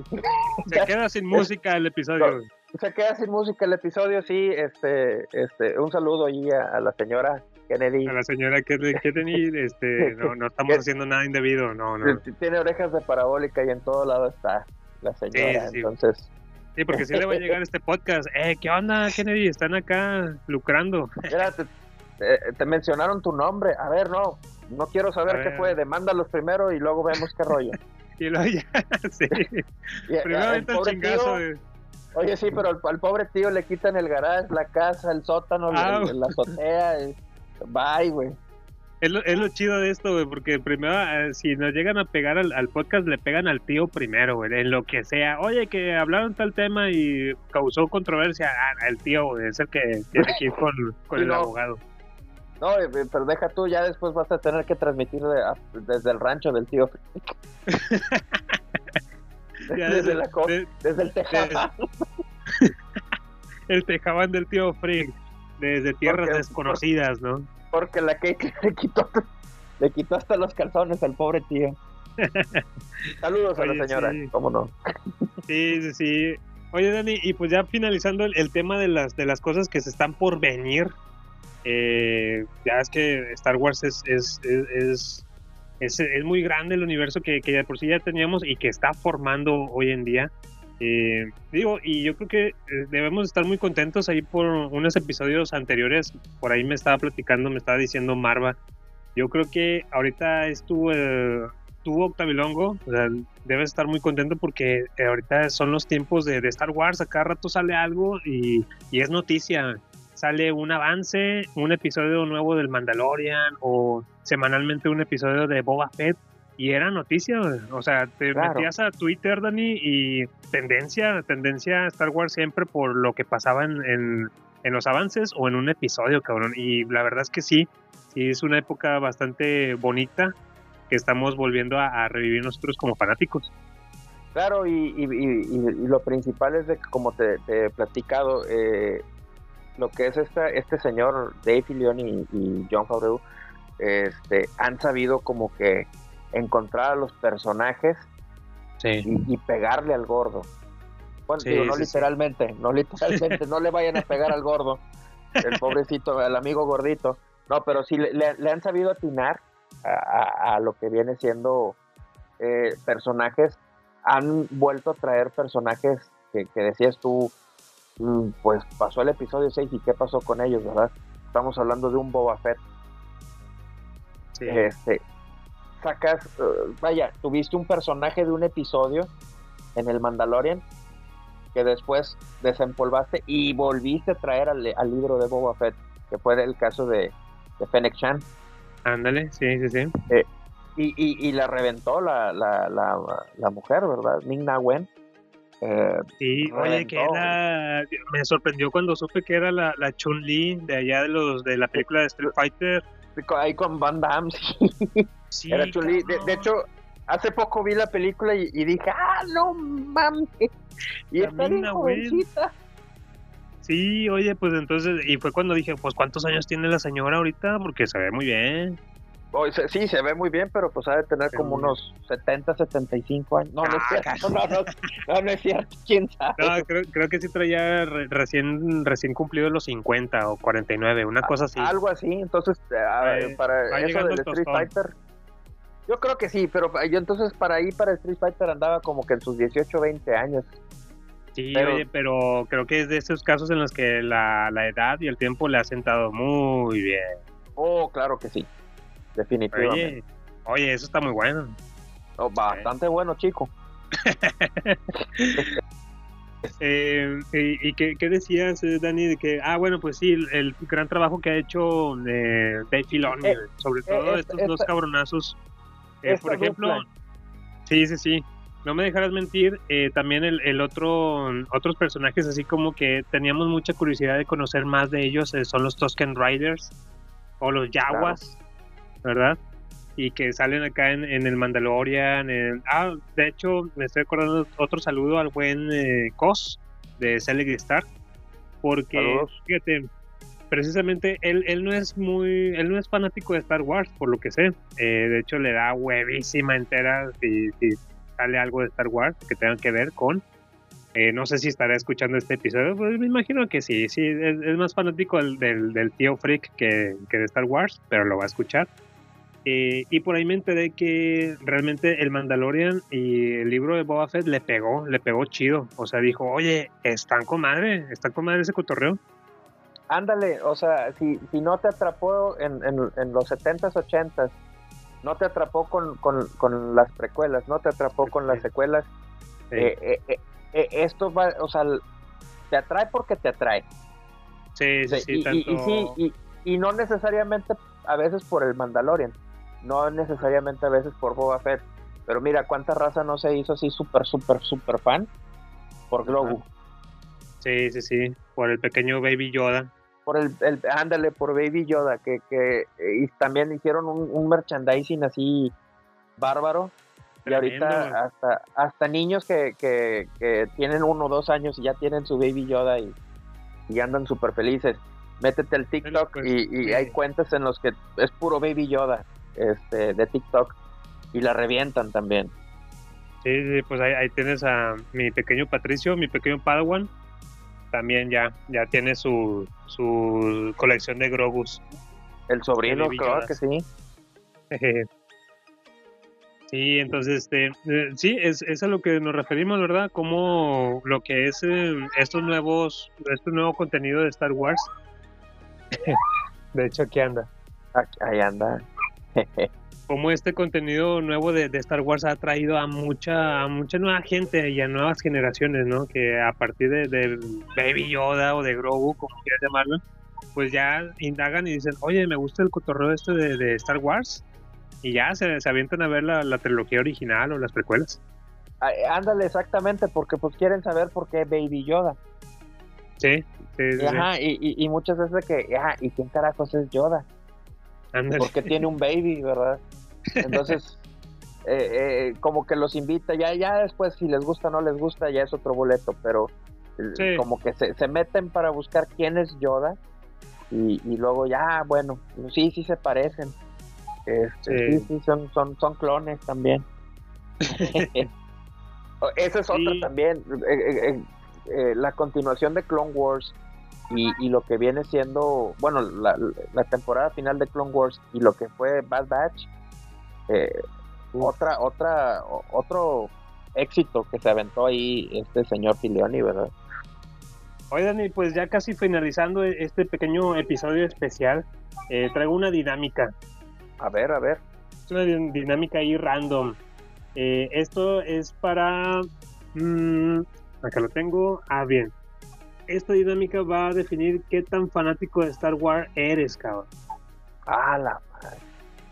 Se queda sin música el episodio. *laughs* Se queda sin música el episodio, sí. Este, este, un saludo ahí a, a la señora Kennedy. A la señora Kennedy, este, *laughs* no, no estamos haciendo nada indebido, no, no. Tiene orejas de parabólica y en todo lado está la señora. Sí, sí. Entonces, Sí, porque sí le va a llegar este podcast. Eh, ¿qué onda, Kennedy? Están acá lucrando. mira, te, te- te mencionaron tu nombre. A ver, no, no quiero saber qué ver. fue. Demándalos primero y luego vemos qué rollo. *laughs* Y luego ya, *laughs* sí. Y, eh, Primero el pobre chingazo. tío- Oye, sí, pero al, al pobre tío le quitan el garage, la casa, el sótano, la- Ah. la, azotea. y- Bye, güey. Es lo, es lo chido de esto, güey, porque primero, eh, si nos llegan a pegar al, al podcast, le pegan al tío primero, güey, en lo que sea. Oye, que hablaron tal tema y causó controversia. Ah, el tío, güey, es el que tiene que ir con, con el no. abogado. No, eh, pero deja tú, ya después vas a tener que transmitir de- a- desde el rancho del tío. Desde, *laughs* desde- la de- desde el tejado. *laughs* El tejaban del tío Frick, desde tierras Porque- desconocidas, ¿no? Porque la Kate le quitó, le quitó hasta los calzones al pobre tío. *laughs* Saludos a la señora, sí. cómo no. Sí, sí, sí. Oye, Dani, y pues ya finalizando el, el tema de las, de las cosas que se están por venir, eh, ya es que Star Wars es, es, es, es, es- muy grande el universo que, que por sí ya teníamos y que está formando hoy en día. Eh, digo, y yo creo que eh, debemos estar muy contentos ahí por unos episodios anteriores. Por ahí me estaba platicando, me estaba diciendo Marva. Yo creo que ahorita es tu, eh, tu Octavilongo. O sea, debes estar muy contento porque eh, ahorita son los tiempos de, de Star Wars. A cada rato sale algo y, y es noticia. Sale un avance, un episodio nuevo del Mandalorian o semanalmente un episodio de Boba Fett. Y era noticia, o sea, te Claro. metías a Twitter, Dani, y tendencia, tendencia a Star Wars siempre por lo que pasaba en, en, en los avances o en un episodio, cabrón. Y la verdad es que sí, sí es una época bastante bonita que estamos volviendo a, a revivir nosotros como fanáticos. Claro, y- y- y lo principal es de que, como te, te he platicado, eh, lo que es esta, este señor Dave Filoni y, y John Favreau, este, han sabido como que encontrar a los personajes Sí. y, y pegarle al gordo. Bueno, Sí, digo, no sí, literalmente, no *laughs* literalmente, no le vayan a pegar al gordo, el pobrecito, al amigo gordito. No, pero sí le, le- le han sabido atinar a, a- a lo que viene siendo eh, personajes. Han vuelto a traer personajes que, que decías tú, pues pasó el episodio 6 y qué pasó con ellos, ¿verdad? Estamos hablando de un Boba Fett. Sí. Este, sacas, eh, vaya, tuviste un personaje de un episodio en el Mandalorian que después desempolvaste y volviste a traer al, al libro de Boba Fett, que fue el caso de, de Fennec Chan. Ándale, sí, sí, sí. Y, y, y la reventó la, la, la, la mujer, ¿verdad? Ming Na Wen. Eh, Sí, oye, que era. Me sorprendió cuando supe que era la, la Chun-Li de allá de los de la película de Street Fighter. ahí con Van Damme, sí, Sí, era Chun-Li. De, hecho, hace poco vi la película y, y dije, ¡ah, no mames! Y está bien jovencita. Sí, oye, pues entonces, y fue cuando dije, pues, ¿cuántos años tiene la señora ahorita? Porque se ve muy bien. Sí, se ve muy bien, pero pues ha de tener como unos 70, 75 años. No, no es Ah, cierto. No, no, no, no es cierto. ¿Quién sabe? No, creo, creo que sí traía re- recién recién cumplido los 50 o 49, una cosa así. Algo así, entonces eh, a- Eh, para eso del el Street. Fighter. Yo creo que sí, pero yo entonces para ahí para Street Fighter andaba como que en sus 18, 20 años. Sí, pero- oye, pero creo que es de esos casos en los que la, la edad y el tiempo le ha sentado muy bien. Oh, claro que sí. Definitivamente. Oye, oye, eso está muy bueno. Oh, bastante bueno, chico. *laughs* Eh, ¿Y, y qué, qué decías, eh, Dani? De que, ah, bueno, pues sí, el, el gran trabajo que ha hecho eh, Dave Filoni, Eh, sobre todo esta- estos dos cabronazos. Por ejemplo, sí, sí, sí. No me dejarás mentir, eh, también el, el otro, otros personajes así como que teníamos mucha curiosidad de conocer más de ellos, eh, son los Tusken Riders o los Yaguas, ¿verdad? Y que salen acá en, en el Mandalorian. en- ah, de hecho, me estoy acordando otro saludo al buen eh, Cos de Selig Star, porque Saludos. fíjate, precisamente él, él no es muy, él no es fanático de Star Wars, por lo que sé. Eh, de hecho, le da huevísima entera si, si sale algo de Star Wars que tenga que ver con. eh, no sé si estará escuchando este episodio, pues me imagino que sí, sí, es, es más fanático del, del, del tío Freak que, que de Star Wars, pero lo va a escuchar. Eh, y por ahí me enteré que realmente el Mandalorian y el libro de Boba Fett le pegó, le pegó chido. O sea, dijo, oye, están con madre, están con madre ese cotorreo. Ándale, o sea, si, si no te atrapó en, en, en los 70s, 80s, no te atrapó con, con, con las precuelas, no te atrapó con las secuelas, Sí. eh, eh, esto va, o sea, te atrae porque te atrae. Sí, sí, sí, y, y- tanto... y sí, y, y no necesariamente a veces por el Mandalorian, no necesariamente a veces por Boba Fett, pero mira cuánta raza no se hizo así súper, súper, súper fan por Grogu, Sí, sí, sí, por el pequeño Baby Yoda. por el, el ándale, por Baby Yoda, que, que y también hicieron un, un merchandising así bárbaro. Y ahorita hasta, hasta niños que, que, que tienen uno o dos años y ya tienen su Baby Yoda y, y andan súper felices. Métete al TikTok pues, y, y sí. hay cuentas en los que es puro Baby Yoda este, de TikTok y la revientan también. Sí, sí, pues ahí, ahí tienes a mi pequeño Patricio, mi pequeño Padawan. También ya, ya tiene su, su colección de Grogus. El sobrino, Yodas. que sí. *laughs* Sí, entonces, este, eh, sí, es, es a lo que nos referimos, ¿verdad? Como lo que es eh, estos nuevos, este nuevo contenido de Star Wars. *laughs* de hecho, aquí anda. Ahí anda. *laughs* Como este contenido nuevo de, de Star Wars ha traído a mucha, a mucha nueva gente y a nuevas generaciones, ¿no? Que a partir de, de Baby Yoda o de Grogu, como quieras llamarlo, pues ya indagan y dicen, oye, me gusta el cotorreo este de, de Star Wars. Y ya se, se avientan a ver la, la trilogía original o las precuelas. Ándale, exactamente, porque pues quieren saber por qué Baby Yoda. Sí, sí, sí. sí. Ajá, y, y, y muchas veces que, ah, ¿y quién carajos es Yoda? Porque tiene un baby, ¿verdad? Entonces, *laughs* eh, eh, como que los invita, ya, ya después si les gusta o no les gusta, ya es otro boleto, pero eh, Sí. como que se, se meten para buscar quién es Yoda y, y luego ya, bueno, sí, sí se parecen. Este, Sí. sí, sí, son, son, son clones también. *laughs* *laughs* Esa es otra también, eh, eh, eh, eh, la continuación de Clone Wars y, y lo que viene siendo, bueno, la, la temporada final de Clone Wars y lo que fue Bad Batch, eh, otra, otra, otro éxito que se aventó ahí este señor Filioni, ¿verdad? Oigan, y pues ya casi finalizando este pequeño episodio especial, eh, traigo una dinámica. A ver, a ver. Es una din- dinámica ahí random. Eh, esto es para... mm, acá lo tengo. Ah, bien. Esta dinámica va a definir qué tan fanático de Star Wars eres, cabrón. Ah, la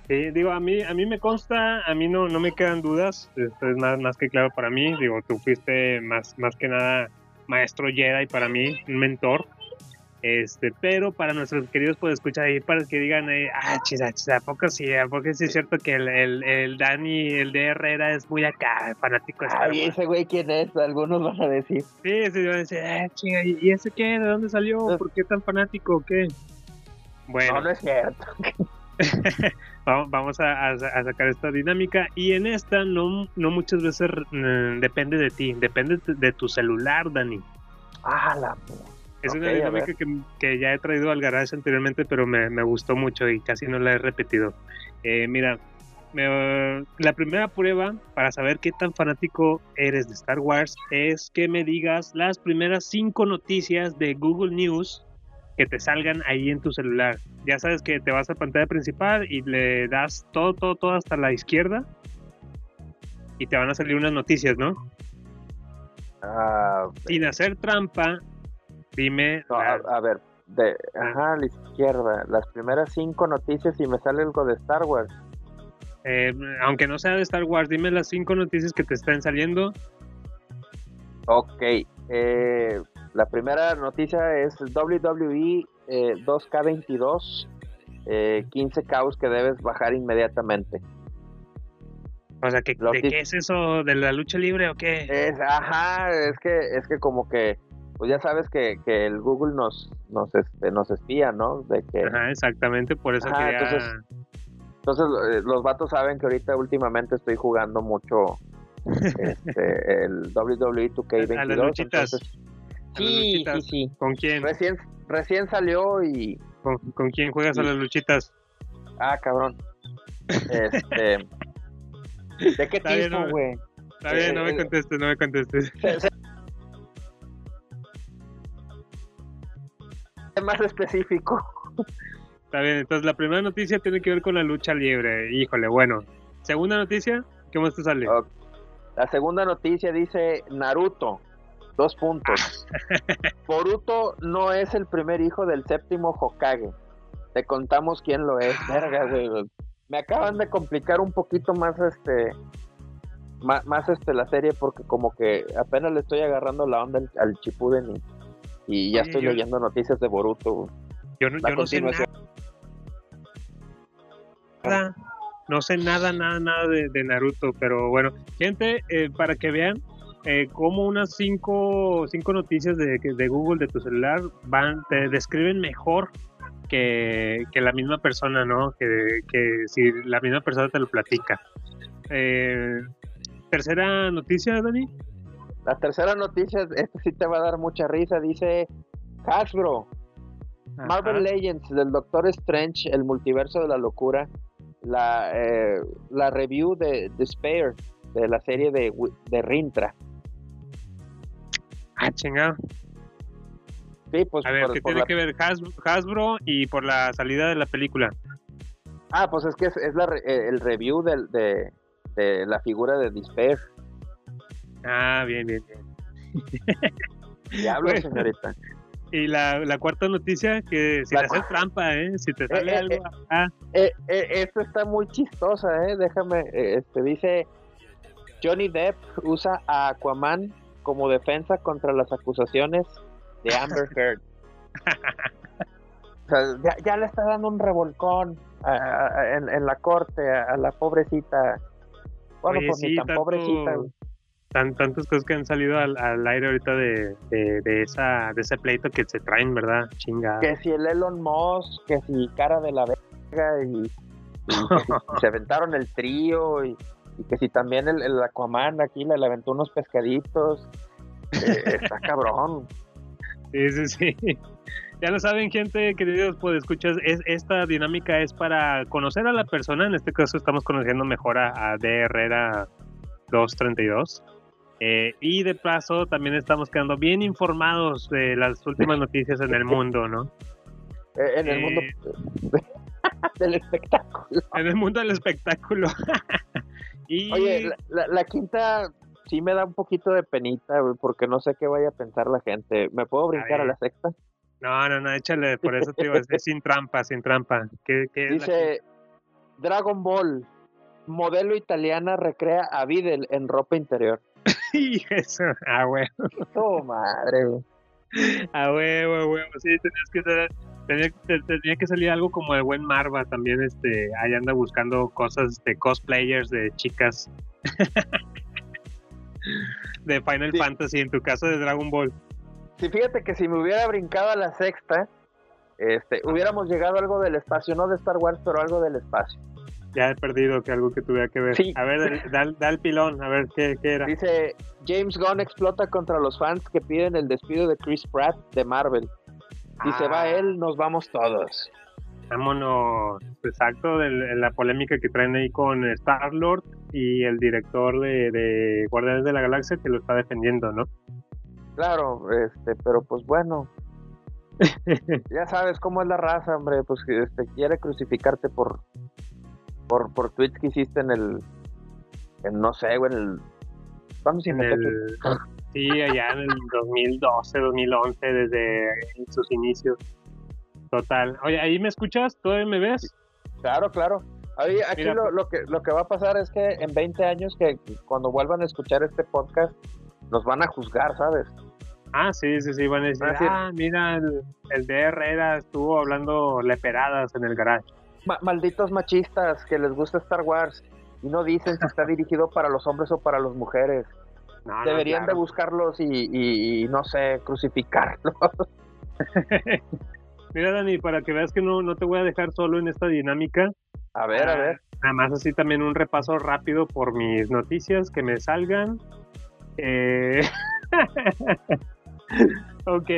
Sí, digo, a mí, a mí me consta, a mí no, no me quedan dudas, esto es más, más que claro para mí, digo, tú fuiste más, más que nada maestro Jedi para mí, un mentor, este, pero para nuestros queridos pues escuchar ahí, para que digan, eh, ah, chisa, chisa, ¿a poco sí? ¿A poco sí es cierto que el, el, el Dani, el de Herrera es muy acá, fanático de Ay, ese güey, ¿quién es? Algunos van a decir. Sí, sí, van a decir, ah, chinga, ¿y ese qué? ¿De dónde salió? ¿Por qué tan fanático? ¿Qué? Bueno. No, no es cierto. *laughs* Vamos- a, a- a sacar esta dinámica y en esta no, no muchas veces mm, depende de ti, depende de- tu celular, Dani. Ah, la... Es una Ok, a dinámica que, que ya he traído al garage anteriormente, pero me, me gustó mucho y casi no la he repetido. Eh, mira, me- la primera prueba para saber qué tan fanático eres de Star Wars es que me digas las primeras cinco noticias de Google News que te salgan ahí en tu celular. Ya sabes que te vas a pantalla principal y le das todo, todo, todo hasta la izquierda y te van a salir unas noticias, ¿no? Ah, Sin hacer trampa, dime no, a, la- a ver, de, ajá, a la izquierda, las primeras cinco noticias y me sale algo de Star Wars. Eh, aunque no sea de Star Wars, dime las cinco noticias que te están saliendo. Ok, eh, la primera noticia es WWE eh, 2K22, eh, 15 caos que debes bajar inmediatamente. O sea, que, Lo ¿de que- qué es eso? ¿De la lucha libre o qué? Es, ajá, es que, es que como que, pues ya sabes que, que el Google nos, nos, este, nos espía, ¿no? De que, Ajá, exactamente, por eso Ajá, quería... entonces, entonces eh, los vatos saben que ahorita últimamente estoy jugando mucho *laughs* este, el WWE 2K22. a las luchitas. entonces- a las sí, luchitas. sí, sí. ¿Con quién? Recién, recién salió y, ¿Con, con quién juegas a las luchitas? ah, cabrón. Este, *laughs* ¿de qué Está bien, tipo, no- güey? Está bien, no me Eh, contestes, no me contestes. Se- se- más específico. Está bien, entonces la primera noticia tiene que ver con la lucha libre. Híjole, bueno. Segunda noticia, ¿qué más te sale? La segunda noticia dice Naruto. Dos puntos. *laughs* Boruto no es el primer hijo del séptimo Hokage. Te contamos quién lo es. Verga. Me acaban de complicar un poquito más este ma- más, este la serie porque como que apenas le estoy agarrando la onda al, al Shippuden y, y ya Oye, estoy yo- leyendo noticias de Boruto. Yo, no- La yo no sé nada. No sé nada, nada, nada de, de Naruto, pero bueno, gente, eh, para que vean eh, cómo unas cinco, cinco noticias de, de Google de tu celular van, te describen mejor que, que la misma persona, ¿no? Que, que si la misma persona te lo platica. Eh, tercera noticia, Dani. La tercera noticia, esta sí te va a dar mucha risa, dice Hasbro, Marvel. Legends del Doctor Strange, el multiverso de la locura, la, eh, la review de Despair, de la serie de, Rintra. Ah, chingado. Sí, pues A ver, por- ¿qué por tiene la- que ver Has- Hasbro y por la salida de la película? Ah, pues es que es, es la eh, el review de la figura de Despair. Ah, bien, bien, bien. *laughs* Diablo, Bueno. señorita. Y la, la cuarta noticia, que sin La hacer cu- trampa, ¿eh? Si te sale eh, algo... eh. Ah, Eh, eh, esto está muy chistosa, ¿eh? Déjame, eh, este dice, Johnny Depp usa a Aquaman como defensa contra las acusaciones de Amber *laughs* Heard. O sea, ya, ya le está dando un revolcón a- a- en, en la corte a, la pobrecita. Bueno, Oye, pues ni tan tanto- pobrecita. Tan, tantas cosas que han salido al, al aire ahorita de, de, de esa, de ese pleito que se traen, ¿verdad? Chinga. Que si el Elon Musk, que si cara de la verga y, y *laughs* se aventaron el trío y, y que si también el, el Aquaman aquí le, le aventó unos pescaditos. Eh, está *laughs* cabrón. Sí, sí, sí. Ya lo saben, gente, queridos, pues escuchas, es, esta dinámica es para conocer a la persona. En este caso estamos conociendo mejor a, a D. Herrera 232. Eh, y de paso también estamos quedando bien informados de las últimas noticias en el mundo, ¿no? Eh, en el Eh. mundo *laughs* del espectáculo. En el mundo del espectáculo. *laughs* y Oye, la, la- la quinta sí me da un poquito de penita, porque no sé qué vaya a pensar la gente. ¿Me puedo brincar a, la sexta? no, no, no, échale, por eso te digo, es, sin trampa, sin trampa. ¿Qué, Dice Dragon Ball, modelo italiana recrea a Videl en ropa interior. *laughs* Y eso, ah, huevo, Oh, madre, güey. ah, huevo, huevo, sí, tenías que ser, tenía, te- tenía que salir algo como el buen Marva también, este, ahí anda buscando cosas de cosplayers de chicas *laughs* de Final Sí. Fantasy, en tu caso de Dragon Ball. Sí, fíjate que si me hubiera brincado a la sexta, Este, hubiéramos llegado a algo del espacio, no de Star Wars, pero algo del espacio. Ya he perdido que algo que tuviera que ver. Sí. A ver, da, da el pilón, a ver qué, qué era. Dice, James Gunn explota contra los fans que piden el despido de Chris Pratt de Marvel. Si se va Ah. él, nos vamos todos. Vámonos, exacto, de la polémica que traen ahí con Star Lord y el director de, de Guardianes de la Galaxia que lo está defendiendo, ¿no? Claro, este, pero pues bueno. *laughs* ya sabes cómo es la raza, hombre, pues este, quiere crucificarte por, por, por tweets que hiciste en el, en, no sé, güey, en el, ¿cuándo se En el, sí, allá en el 2012, 2011, desde sus inicios. Total. Oye, ¿ahí me escuchas? ¿Todavía me ves? Claro, claro. Ahí, aquí lo, pues- lo que, lo que va a pasar es que en 20 años, que cuando vuelvan a escuchar este podcast, nos van a juzgar, ¿sabes? Ah, sí, sí, sí, van a decir, Van a decir- ah, mira, el, el de Herrera estuvo hablando leperadas en el garage. Ma- malditos machistas que les gusta Star Wars y no dicen si está *laughs* dirigido para los hombres o para las mujeres. No, no, Deberían de buscarlos y, y- y, no sé, crucificarlos. *laughs* Mira, Dani, para que veas que no, no te voy a dejar solo en esta dinámica. A ver, a ver. Nada más así también un repaso rápido por mis noticias que me salgan. Eh, *laughs* ok,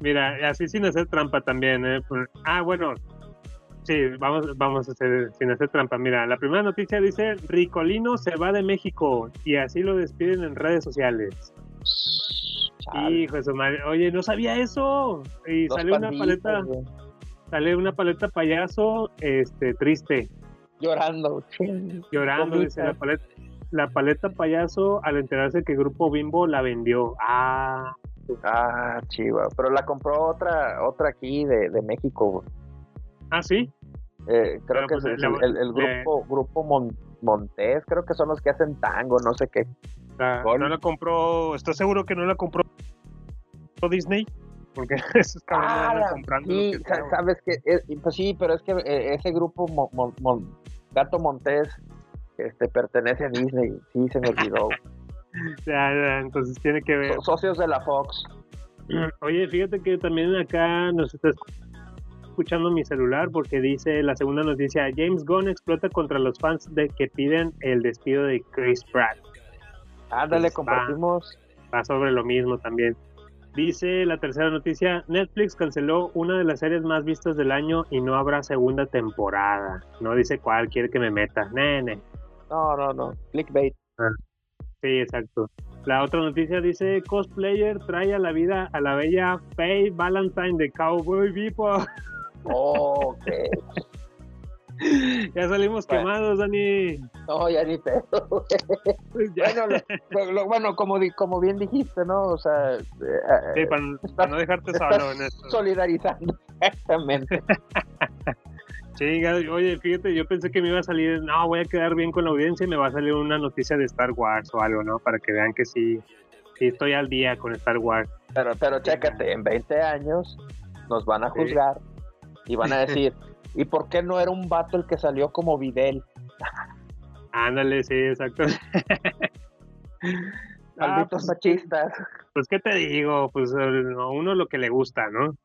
mira, así sin hacer trampa también. ¿eh? Ah, bueno, sí, vamos, vamos a hacer sin hacer trampa. Mira, la primera noticia dice, Ricolino se va de México y así lo despiden en redes sociales. Chale. Hijo de su madre, oye, no sabía eso. Y Dos sale una paleta, sale una paleta payaso, este, triste. Llorando. Llorando, dice la paleta, la paleta payaso al enterarse que Grupo Bimbo la vendió. Ah, Ah, chiva. Pero la compró otra otra aquí de, de México. güey. Ah, sí. Eh, creo que pues, es el, grupo grupo Mon- Montés, creo que son los que hacen tango, no sé qué. La- Gol. no la compró, ¿estás seguro que no la compró Disney? Porque *laughs* esos cabrones Ah, andan comprando sí, que sabes que es- pues sí, pero es que eh, ese grupo Mon- Mon- Mon- Gato Montés este pertenece a Disney, sí se me olvidó. *laughs* ya, ya, entonces tiene que ver. So- socios de la Fox. *clears throat* Oye, fíjate que también acá nos está escuchando mi celular porque dice la segunda noticia, James Gunn explota contra los fans de que piden el despido de Chris Pratt. Ándale, Pues, compartimos. va sobre lo mismo también. Dice la tercera noticia, Netflix canceló una de las series más vistas del año y no habrá segunda temporada. No dice cuál quiere que me meta. Nene. No, no, no. Clickbait. Sí, exacto. La otra noticia dice, cosplayer trae a la vida a la bella Faye Valentine de Cowboy Bebop. *laughs* Ok. ya salimos Bueno. quemados, Dani. No, ya ni pedo. *laughs* Ya. bueno, lo- bueno, como, di- como bien dijiste, ¿no? O sea, eh, Sí, para, para no dejarte solo en esto. solidarizando. *laughs* Exactamente. *laughs* Chinga, oye, fíjate, yo pensé que me iba a salir, no, voy a quedar bien con la audiencia y me va a salir una noticia de Star Wars o algo, ¿no? Para que vean que sí, sí estoy al día con Star Wars. Pero, pero chécate, en 20 años nos van a Sí. Y van a *laughs* decir, ¿y por qué no era un vato el que salió como Videl? Ándale, sí, exacto. *laughs* Ah, Malditos pues, machistas. pues, ¿qué te digo? Pues a uno lo que le gusta, ¿no?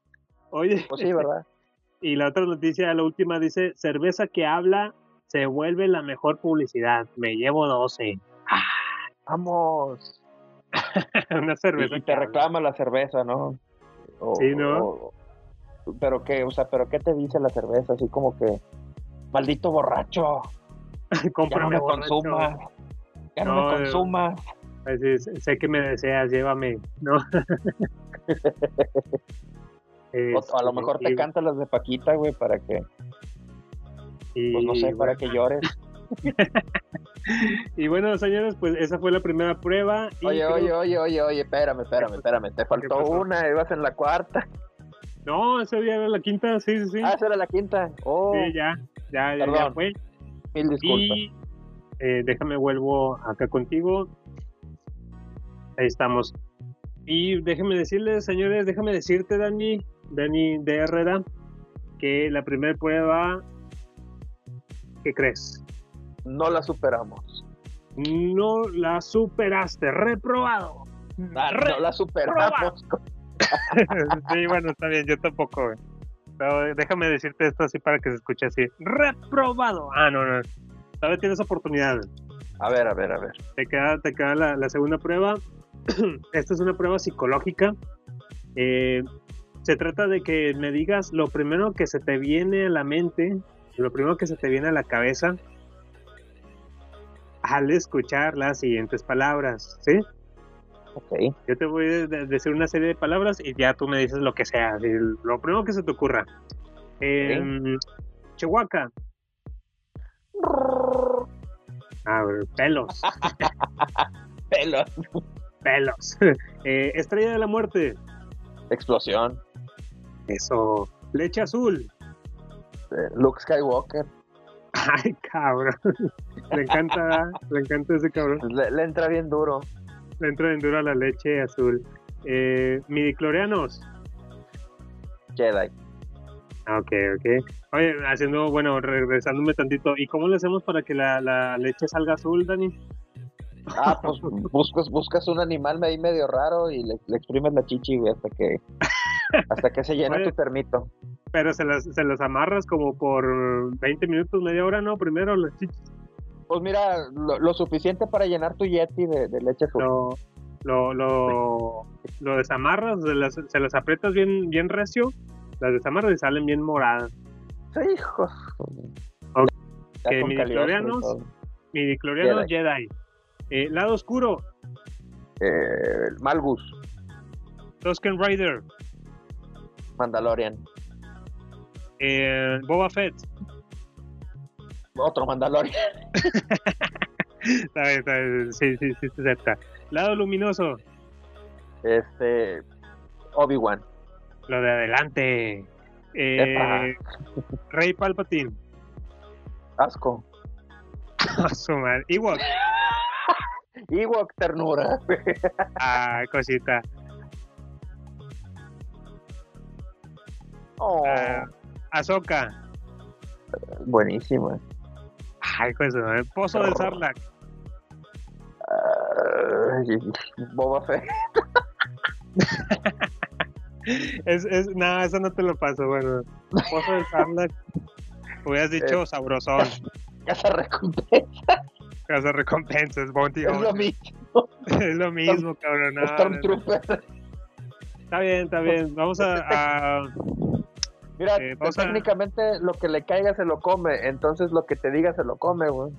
Oye, Pues sí, ¿verdad? *laughs* y la otra noticia, la última, dice, cerveza que habla se vuelve la mejor publicidad. Me llevo 12. Vamos. Una cerveza y te reclama la cerveza, ¿no? O- Sí, ¿no? o- pero qué, o sea, pero qué te dice la cerveza, así como que maldito borracho, *laughs* ya no me consumas, ya no, No, me consumas. Sé que me deseas, llévame, ¿no? *laughs* O, a lo mejor te Este, canta las de Paquita, güey, para que, y- pues no sé, para que llores. *laughs* Y bueno, señores, pues esa fue la primera prueba. y Oye, creo- oye, oye, oye, oye, espérame, espérame, espérame, te faltó una, ibas en la cuarta. No, ese día era la quinta, sí, sí, sí. Ah, esa era la quinta. Oh, Sí, ya, ya, ya, fue. mil disculpas. Y eh, déjame vuelvo acá contigo. Ahí estamos. Y déjeme decirles, señores, déjame decirte, Dani, Dani de Herrera, que la primera prueba, ¿qué crees? No la superamos. No la superaste, reprobado. Ah, no la superamos. *laughs* sí, bueno, está bien, yo tampoco. güey. Pero déjame decirte esto así para que se escuche así. Reprobado. Ah, no, no. Todavía tienes oportunidad. A ver, a ver, a ver. Te queda, te queda la, la segunda prueba. *clears throat* Esta es una prueba psicológica. Eh, se trata de que me digas lo primero que se te viene a la mente, lo primero que se te viene a la cabeza al escuchar las siguientes palabras, ¿sí? Ok. Yo te voy a de- decir una serie de palabras y ya tú me dices lo que sea, lo primero que se te ocurra. Em, Chihuahua. A ver, pelos, Pelo. *laughs* pelos. *laughs* Eh, Estrella de la muerte. Explosión. Eso. Leche azul. Eh, Luke Skywalker. Ay, cabrón. *laughs* Le encanta, le encanta ese cabrón. Le, le entra bien duro. Le entra en duro a la leche azul. Eh, midiclorianos. Jedi. Ah, Ok, ok. Oye, haciendo, bueno, regresándome tantito. ¿Y cómo le hacemos para que la, la leche salga azul, Dani? Ah, pues buscas, buscas un animal ahí medio raro y le, le exprimes la chichi, güey, hasta que *laughs* hasta que se llena Oye. tu termito. Pero se las, se las amarras como por 20 minutos, media hora, ¿no? Primero las chichis. Pues mira, lo, lo suficiente para llenar tu yeti de, de leche azul. Lo, lo, lo, lo desamarras, se las, se las aprietas bien, bien recio, las desamarras y salen bien moradas. Sí, hijos. Ok, Ya con midichlorianos. Cagliostro y todo. Midiclorianos Jedi. Eh, lado oscuro, Eh, Malgus, Tusken Rider, Mandalorian. eh, Boba Fett. Otro Mandalorian. Está bien, está bien, Sí, sí, sí, se acepta. Lado luminoso, Este. Obi-Wan. lo de adelante. Eh, Rey Palpatine. Asco. A *laughs* su madre. Ewok. Ewok ternura. Ah, cosita. Oh, Ah, Ahsoka. buenísima. Ay, cosa, madre. Pozo del Sarlacc. Ay, Boba Fett. *laughs* Es, es, no, eso no te lo paso. Bueno, Pozo del Sarlacc. Hubieras dicho Eh. sabrosón. Casa recompensa. Casa recompensas, Bounty Es lo mismo. *laughs* Es lo mismo, cabrón. no, no, no. Stormtrooper. Está bien, está bien. Vamos a. a- Mira, Eh, a- técnicamente lo que le caiga se lo come. Entonces lo que te diga se lo come, güey.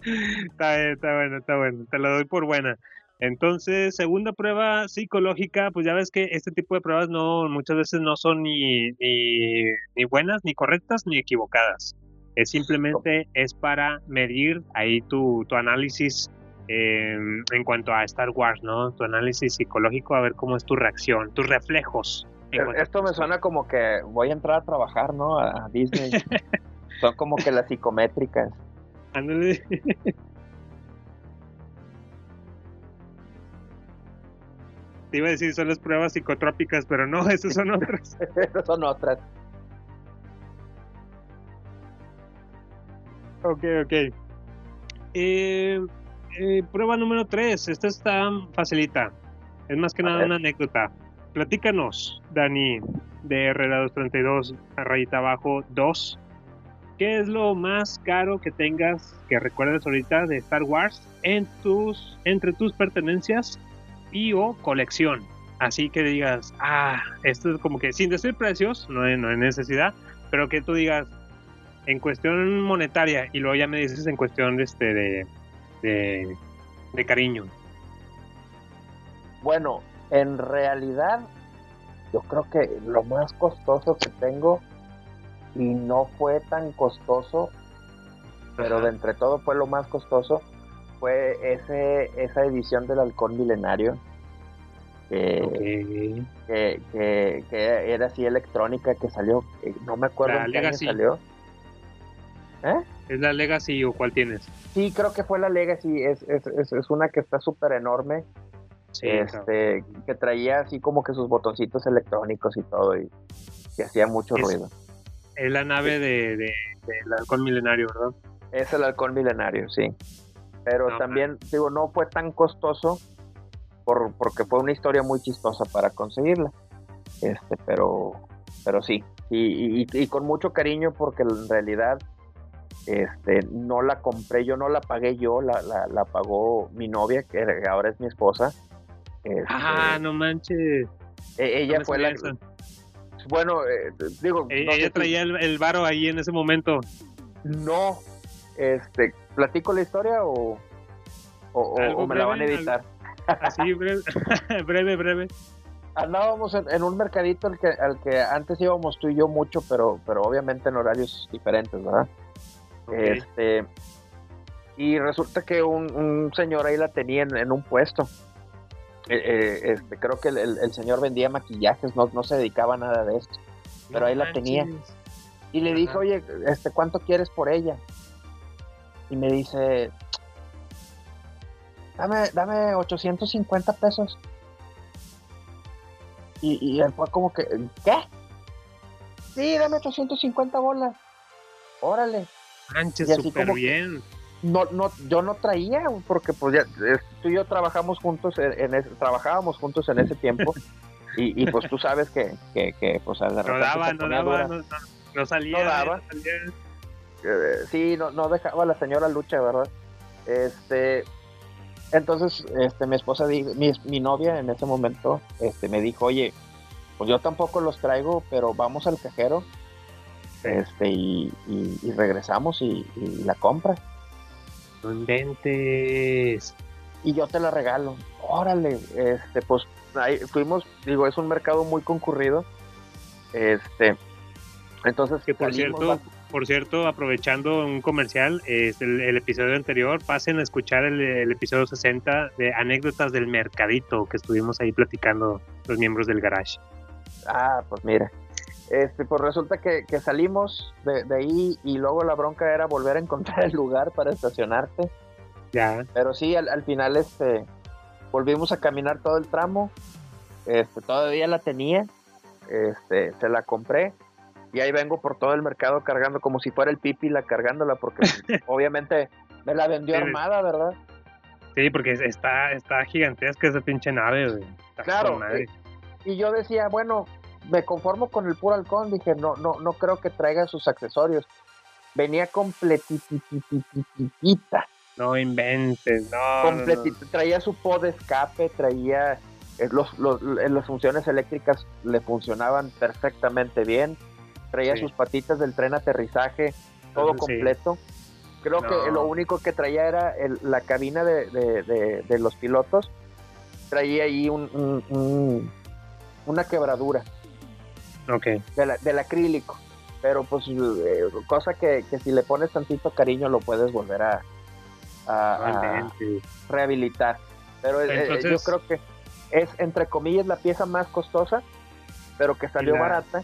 Está bien, está bueno, está bueno. Te lo doy por buena. Entonces, segunda prueba psicológica, pues ya ves que este tipo de pruebas no muchas veces no son ni, ni, ni buenas, ni correctas, ni equivocadas. Es simplemente es para medir ahí tu, tu análisis eh, en cuanto a Star Wars, ¿no? Tu análisis psicológico, a ver cómo es tu reacción, tus reflejos. a Esto me suena como que voy a entrar a trabajar, ¿no? A a Disney. *laughs* Son como que las psicométricas. Ándale. Te iba a decir son las pruebas psicotrópicas, pero no, esas son otras. *laughs* Esas son otras. ok, ok. Eh, eh, prueba número 3. Esta está facilita. Es más que A nada ver. una anécdota. Platícanos, Dani, de Herrera 232, a rayita abajo 2. ¿Qué es lo más caro que tengas, que recuerdes ahorita de Star Wars en tus, entre tus pertenencias y o colección? Así que digas, ah, esto es como que sin decir precios, no hay, no hay necesidad, pero que tú digas, en cuestión monetaria, y luego ya me dices en cuestión este, de, de, de cariño. Bueno, en realidad, yo creo que lo más costoso que tengo, y no fue tan costoso, pero Ajá. de entre todo fue lo más costoso, fue ese, esa edición del Halcón Milenario. Que, que, que, que era así electrónica que salió, eh, no me acuerdo en qué año salió. ¿Eh? ¿Es la Legacy o cuál tienes? Sí, creo que fue la Legacy, es, es, es, es una que está súper enorme, Sí, este, que traía así como que sus botoncitos electrónicos y todo, y, y hacía mucho ruido. es la nave de, de, del halcón milenario, ¿verdad? Es el halcón milenario, sí. Pero No, también, digo, no fue tan costoso por, porque fue una historia muy chistosa para conseguirla. Este, pero, pero sí, y, y- y con mucho cariño porque en realidad este, no la compré yo, no la pagué yo, la, la, la pagó mi novia, que ahora es mi esposa. Este, Ah, no manches. e- ella no fue la... eso. Bueno, eh, digo... E- no ella traía el, el varo ahí en ese momento. No, este, ¿platico la historia o, o, me la van a editar? Así, *laughs* breve, *laughs* breve, breve. Andábamos en, en un mercadito al que, al que antes íbamos tú y yo mucho, pero, pero obviamente en horarios diferentes, ¿verdad? Este, y resulta que un, un señor ahí la tenía en, en un puesto. Eh, eh, este, creo que el, el- el señor vendía maquillajes, no, no se dedicaba a nada de esto. Pero No ahí la tenía. Y le dije, Ajá. oye, este, ¿cuánto quieres por ella? Y me dice, dame, dame 850 pesos. Y, y él fue como que, ¿qué? Sí, dame 850 bolas. Órale. Manches, súper bien. No, no, yo no traía, porque pues ya, tú y yo trabajamos juntos en, en ese- trabajábamos juntos en ese tiempo. y, y, pues tú sabes que, que, que, pues No daba, no daba, no, no- no salía. No daba. salía. Eh, sí, no, no dejaba a la señora lucha, ¿verdad? Este, entonces, este, mi esposa, mi, mi novia en ese momento, este, me dijo, oye, pues yo tampoco los traigo, pero vamos al cajero, este, y, y- y regresamos y, y la compra No inventes. y yo te la regalo. Órale, este, pues ahí fuimos, digo, es un mercado muy concurrido, este, entonces Que por salimos, cierto, por cierto, aprovechando un comercial, es el, el episodio anterior, pasen a escuchar el, el episodio 60 de anécdotas del mercadito que estuvimos ahí platicando los miembros del garage. Ah, pues mira. Este, pues resulta que, que salimos de, de ahí y luego la bronca era volver a encontrar el lugar para estacionarte. Ya, Pero sí, al, al final este, volvimos a caminar todo el tramo. Este, todavía la tenía. Este, se la compré. Y ahí vengo por todo el mercado cargando como si fuera el pipila cargándola porque *laughs* obviamente me la vendió Sí. armada, ¿verdad? sí, porque está, está gigantesca esa pinche nave, güey. Está Claro, y yo decía, bueno, me conformo con el puro halcón, dije, no, no, no creo que traiga sus accesorios. Venía completititititita, No inventes, no. no, no. completita, traía su pod de escape, traía eh, los, los- eh, las funciones eléctricas le funcionaban perfectamente bien, traía Sí. sus patitas del tren aterrizaje, todo Sí. completo. Creo que No. lo único que traía era el- la cabina de, de- de- de los pilotos, traía ahí un- un- un- una quebradura Ok, de la- del acrílico. Pero pues eh, cosa que, que si le pones tantito cariño lo puedes volver a, a- rehabilitar. Pero eh, eh, yo creo que es entre comillas la pieza más costosa, pero que salió la- barata.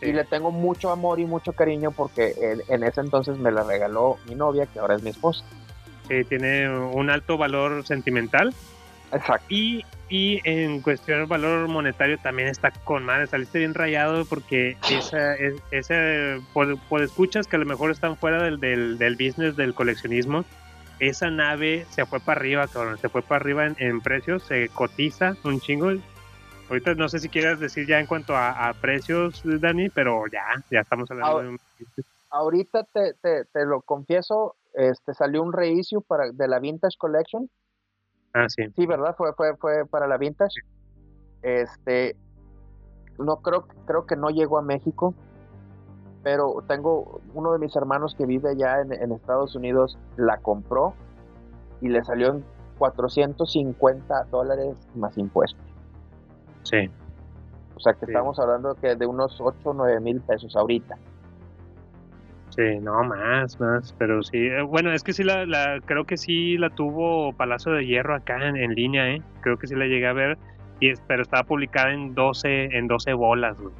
Sí. Y le tengo mucho amor y mucho cariño porque en, en ese entonces me la regaló mi novia, que ahora es mi esposa. Sí, tiene un alto valor sentimental Exacto. y, y en cuestión del valor monetario también está con madre. Saliste bien rayado porque esa, es- ese, por, por escuchas que a lo mejor están fuera del, del, del business del coleccionismo, esa nave se fue para arriba, cabrón, se fue para arriba en, en precios, se cotiza un chingo. Ahorita no sé si quieras decir ya en cuanto a, a precios, Dani, pero ya, ya estamos hablando de un... Ahorita te, te, te lo confieso, este salió un reissue para, de la Vintage Collection. Ah, sí. Sí, ¿verdad? Fue, fue, fue para la Vintage. Este, no creo, creo que no llegó a México, pero tengo uno de mis hermanos que vive allá en, en Estados Unidos, la compró y le salió en 450 dólares más impuestos. Sí. O sea que Sí. estamos hablando que de unos 8 o 9 mil pesos ahorita. Sí, no, más, más, pero sí, eh, bueno, es que sí la, la creo que sí la tuvo Palacio de Hierro acá en, en línea, ¿eh? Creo que sí la llegué a ver, y es, pero estaba publicada en 12, en 12 bolas, güey.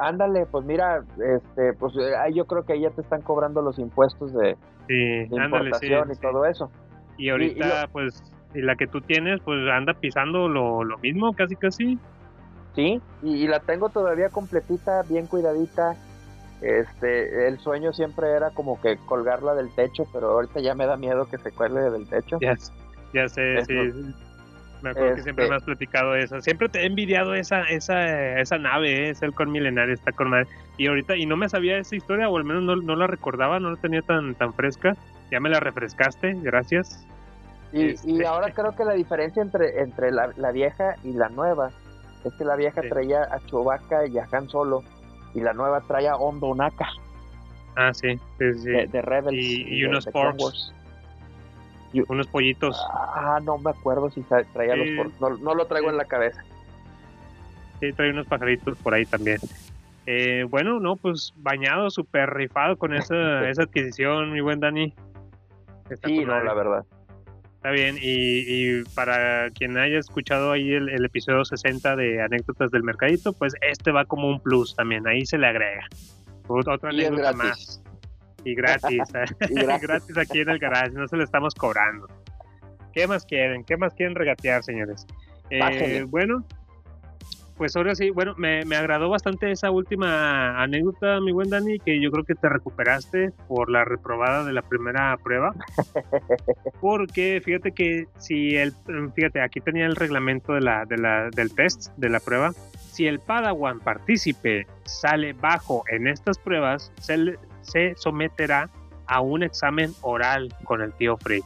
Ándale, pues mira, este, pues eh, yo creo que ahí ya te están cobrando los impuestos de, Sí, de ándale, sí, importación y sí. todo eso. Y ahorita, pues, y la que tú tienes, pues anda pisando lo, lo mismo, casi, casi. Sí, y, y la tengo todavía completita, bien cuidadita. Este, el sueño siempre era como que colgarla del techo, pero ahorita ya me da miedo que se cuelgue del techo. Ya, ya sé, Eso. sí. Me acuerdo que siempre Este- me has platicado esa. Siempre te he envidiado esa, esa, esa nave, ¿eh? ese halcón milenario, está con madre. Y ahorita, y no me sabía esa historia, o al menos no, no la recordaba, no la tenía tan, tan fresca. Ya me la refrescaste, gracias. Y, y Este- ahora creo que la diferencia entre, entre la, la vieja y la nueva es que la vieja Sí. traía a Chewbacca y a Han Solo y la nueva trae a Hondo Naka Ah, sí, sí, sí. de, de Rebels Y- unos de porks. Unos pollitos. Ah, no me acuerdo si tra- traía Sí. los porks. No, no lo traigo en la cabeza. Sí, trae unos pajaritos por ahí también. Eh, bueno, no, pues bañado, súper rifado con esa, *laughs* esa adquisición, mi buen Dani. Está Sí, no, la verdad. Está bien, y, y para quien haya escuchado ahí el, el episodio 60 de anécdotas del mercadito, pues este va como un plus también, ahí se le agrega. Ot- Otra Y anécdota más. Y gratis, *laughs* ¿eh? *laughs* Y gratis. gratis aquí en el garage, no se le estamos cobrando. ¿Qué más quieren? ¿Qué más quieren regatear, señores? Eh, bueno, pues ahora sí, bueno, me, me agradó bastante esa última anécdota, mi buen Dani, que yo creo que te recuperaste por la reprobada de la primera prueba. *laughs* Porque fíjate que si el, fíjate, aquí tenía el reglamento de la, de la, del test, de la prueba. Si el Padawan partícipe sale bajo en estas pruebas, se, le- se someterá a un examen oral con el tío Freak.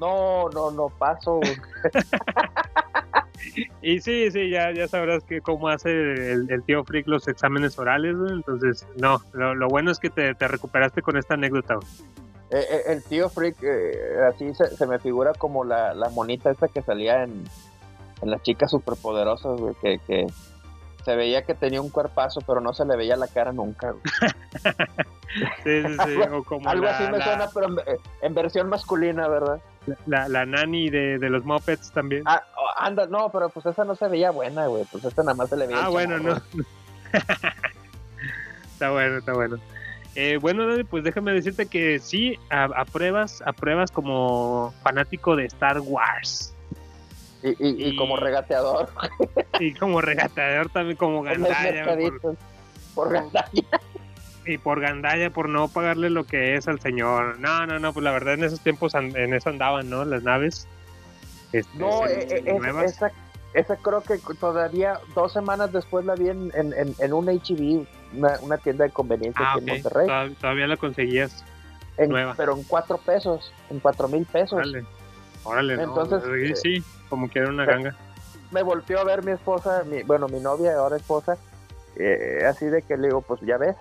No, no, no paso. *laughs* Y sí, sí, ya, ya sabrás que cómo hace el, el tío Freak los exámenes orales, entonces no, lo, lo bueno es que te, te recuperaste con esta anécdota. Eh, eh, el tío Freak, eh, así se, se me figura como la, la monita esta que salía en, en las chicas superpoderosas, güey, que, que se veía que tenía un cuerpazo, pero no se le veía la cara nunca. güey. *laughs* Sí, sí, sí, o como *laughs* Algo la, así me la- suena, pero en, en versión masculina, ¿verdad? La, la nani de, de los Muppets también. Ah, oh, anda, no, pero pues esa no se veía buena, güey. Pues esta nada más se le veía. Ah, bueno, no. *laughs* está bueno, está bueno. Eh, bueno, Dani, pues déjame decirte que sí, a- apruebas, apruebas como fanático de Star Wars. Y, y, y como regateador *laughs* Y como regateador también, como gandalla. Por. Por gandalla. Y por gandalla, por no pagarle lo que es al señor. No, no, no, pues la verdad en esos tiempos an- en eso andaban, ¿no? Las naves. Este, No, eh, eh, nuevas. esa, esa creo que todavía dos semanas después la vi en, en, en, en un HB, una, una tienda de conveniencia Ah, aquí en Monterrey. Todav- Todavía la conseguías. En- nueva. pero en cuatro pesos, en cuatro mil pesos. Órale. Órale, Entonces, sí, eh, sí, como que era una ganga. Me volteó a ver mi esposa, mi, bueno, mi novia, ahora esposa, eh, así de que le digo, pues ya ves.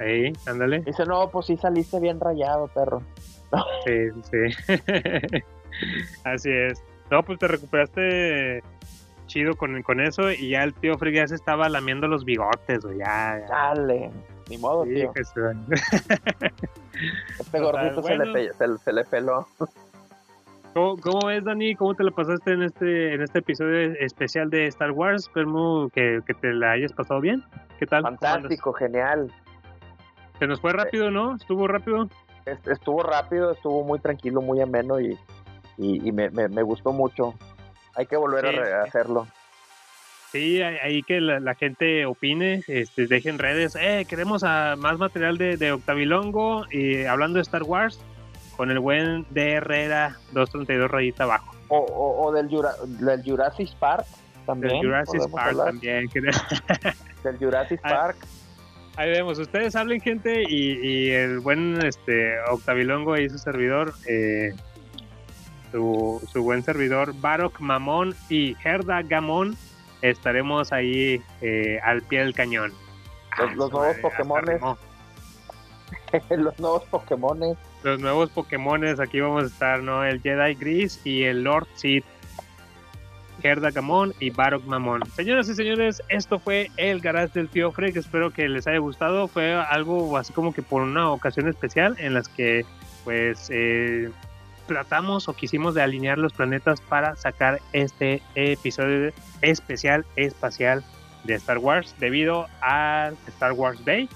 Ahí, ándale. Dice, no, pues sí saliste bien rayado, perro. *laughs* Sí, sí. *laughs* Así es. No, pues te recuperaste chido con, con eso y ya el tío Frig ya se estaba lamiendo los bigotes, güey. Ya, ya. Dale, ni modo, Sí, tío. *laughs* Este gordito se, le se, se le peló. ¿Cómo, cómo ves, Dani? ¿Cómo te la pasaste en este en este episodio especial de Star Wars? Esperemos que, que te la hayas pasado bien. ¿Qué tal? Fantástico, genial. Se nos fue rápido, ¿no? Estuvo rápido. Est- Estuvo rápido, estuvo muy tranquilo, muy ameno y, y, y me, me, me gustó mucho. Hay que volver a, Sí, hacerlo. Sí, ahí que la, la gente opine, este, dejen redes. Eh, queremos a más material de, de Octavilongo y hablando de Star Wars con el buen de Herrera 232 rayita abajo. O, o, o del, Jura- del Jurassic Park también. Del Jurassic Park hablar. también. *laughs* Del Jurassic Ah, Park. Ahí vemos, ustedes hablen gente y, y el buen este Octavilongo y su servidor, eh, su, su buen servidor Barok Mamón y Gerda Gamón, estaremos ahí eh, al pie del cañón. Los- nuevos Pokémones. *laughs* Los nuevos Pokémones. Los nuevos Pokémones, aquí vamos a estar, ¿no? El Jedi Gris y el Lord Sith. Gerda Gamón y Barok Mamón. Señoras y señores, esto fue el garage del tío Freak. Espero que les haya gustado. Fue algo así como que por una ocasión especial en las que, pues, eh, tratamos o quisimos de alinear los planetas para sacar este episodio especial espacial de Star Wars debido al Star Wars Day.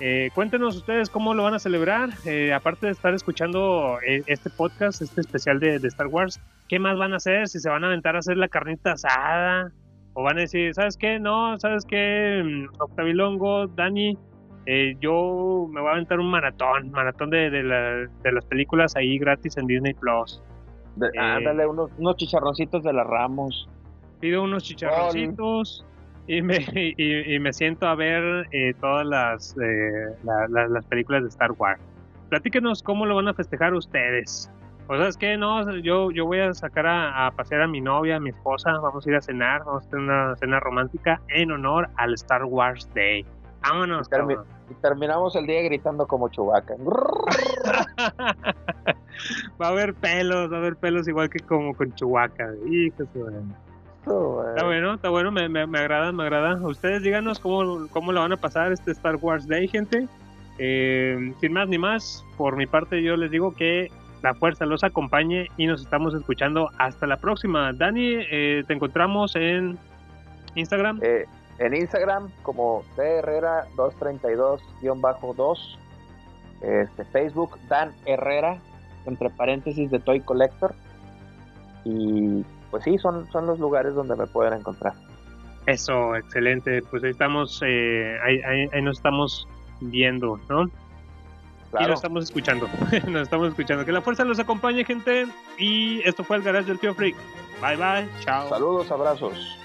Eh, cuéntenos ustedes cómo lo van a celebrar. Eh, aparte de estar escuchando eh, este podcast, este especial de, de Star Wars, ¿qué más van a hacer? Si se van a aventar a hacer la carnita asada, o van a decir, ¿sabes qué? No, ¿sabes qué? Mm, Octavilongo, Dani, eh, yo me voy a aventar un maratón, maratón de, de, la- de las películas ahí gratis en Disney Plus. Eh, ándale, unos, unos chicharroncitos de la Ramos. pido unos chicharroncitos y me, y, y me siento a ver eh, todas las, eh, la- la- las películas de Star Wars. Platíquenos cómo lo van a festejar ustedes. O sea, es que no, yo, yo voy a sacar a, a pasear a mi novia, a mi esposa, vamos a ir a cenar, vamos a tener una cena romántica en honor al Star Wars Day. Vámonos, Termi- cabrón. y terminamos el día gritando como chubaca. *laughs* va a haber pelos, va a haber pelos igual que como con Chihuahua. Hijo de Está bueno, está bueno, me, me, me agrada, me agrada. Ustedes díganos cómo, cómo lo van a pasar este Star Wars Day, gente. Eh, sin más ni más, por mi parte yo les digo que la fuerza los acompañe y nos estamos escuchando hasta la próxima. Dani, eh, te encontramos en Instagram. Eh, en Instagram como D Herrera 232-2. Este, Facebook Dan Herrera, entre paréntesis de Toy Collector. Y pues sí, son, son los lugares donde me pueden encontrar. Eso, excelente. Pues ahí estamos, eh, ahí, ahí- ahí nos estamos viendo, ¿no? Y Claro. nos estamos escuchando. *laughs* nos estamos escuchando. Que la fuerza los acompañe, gente. Y esto fue el Garage del Tío Freak. Bye bye. Chao. Saludos, abrazos.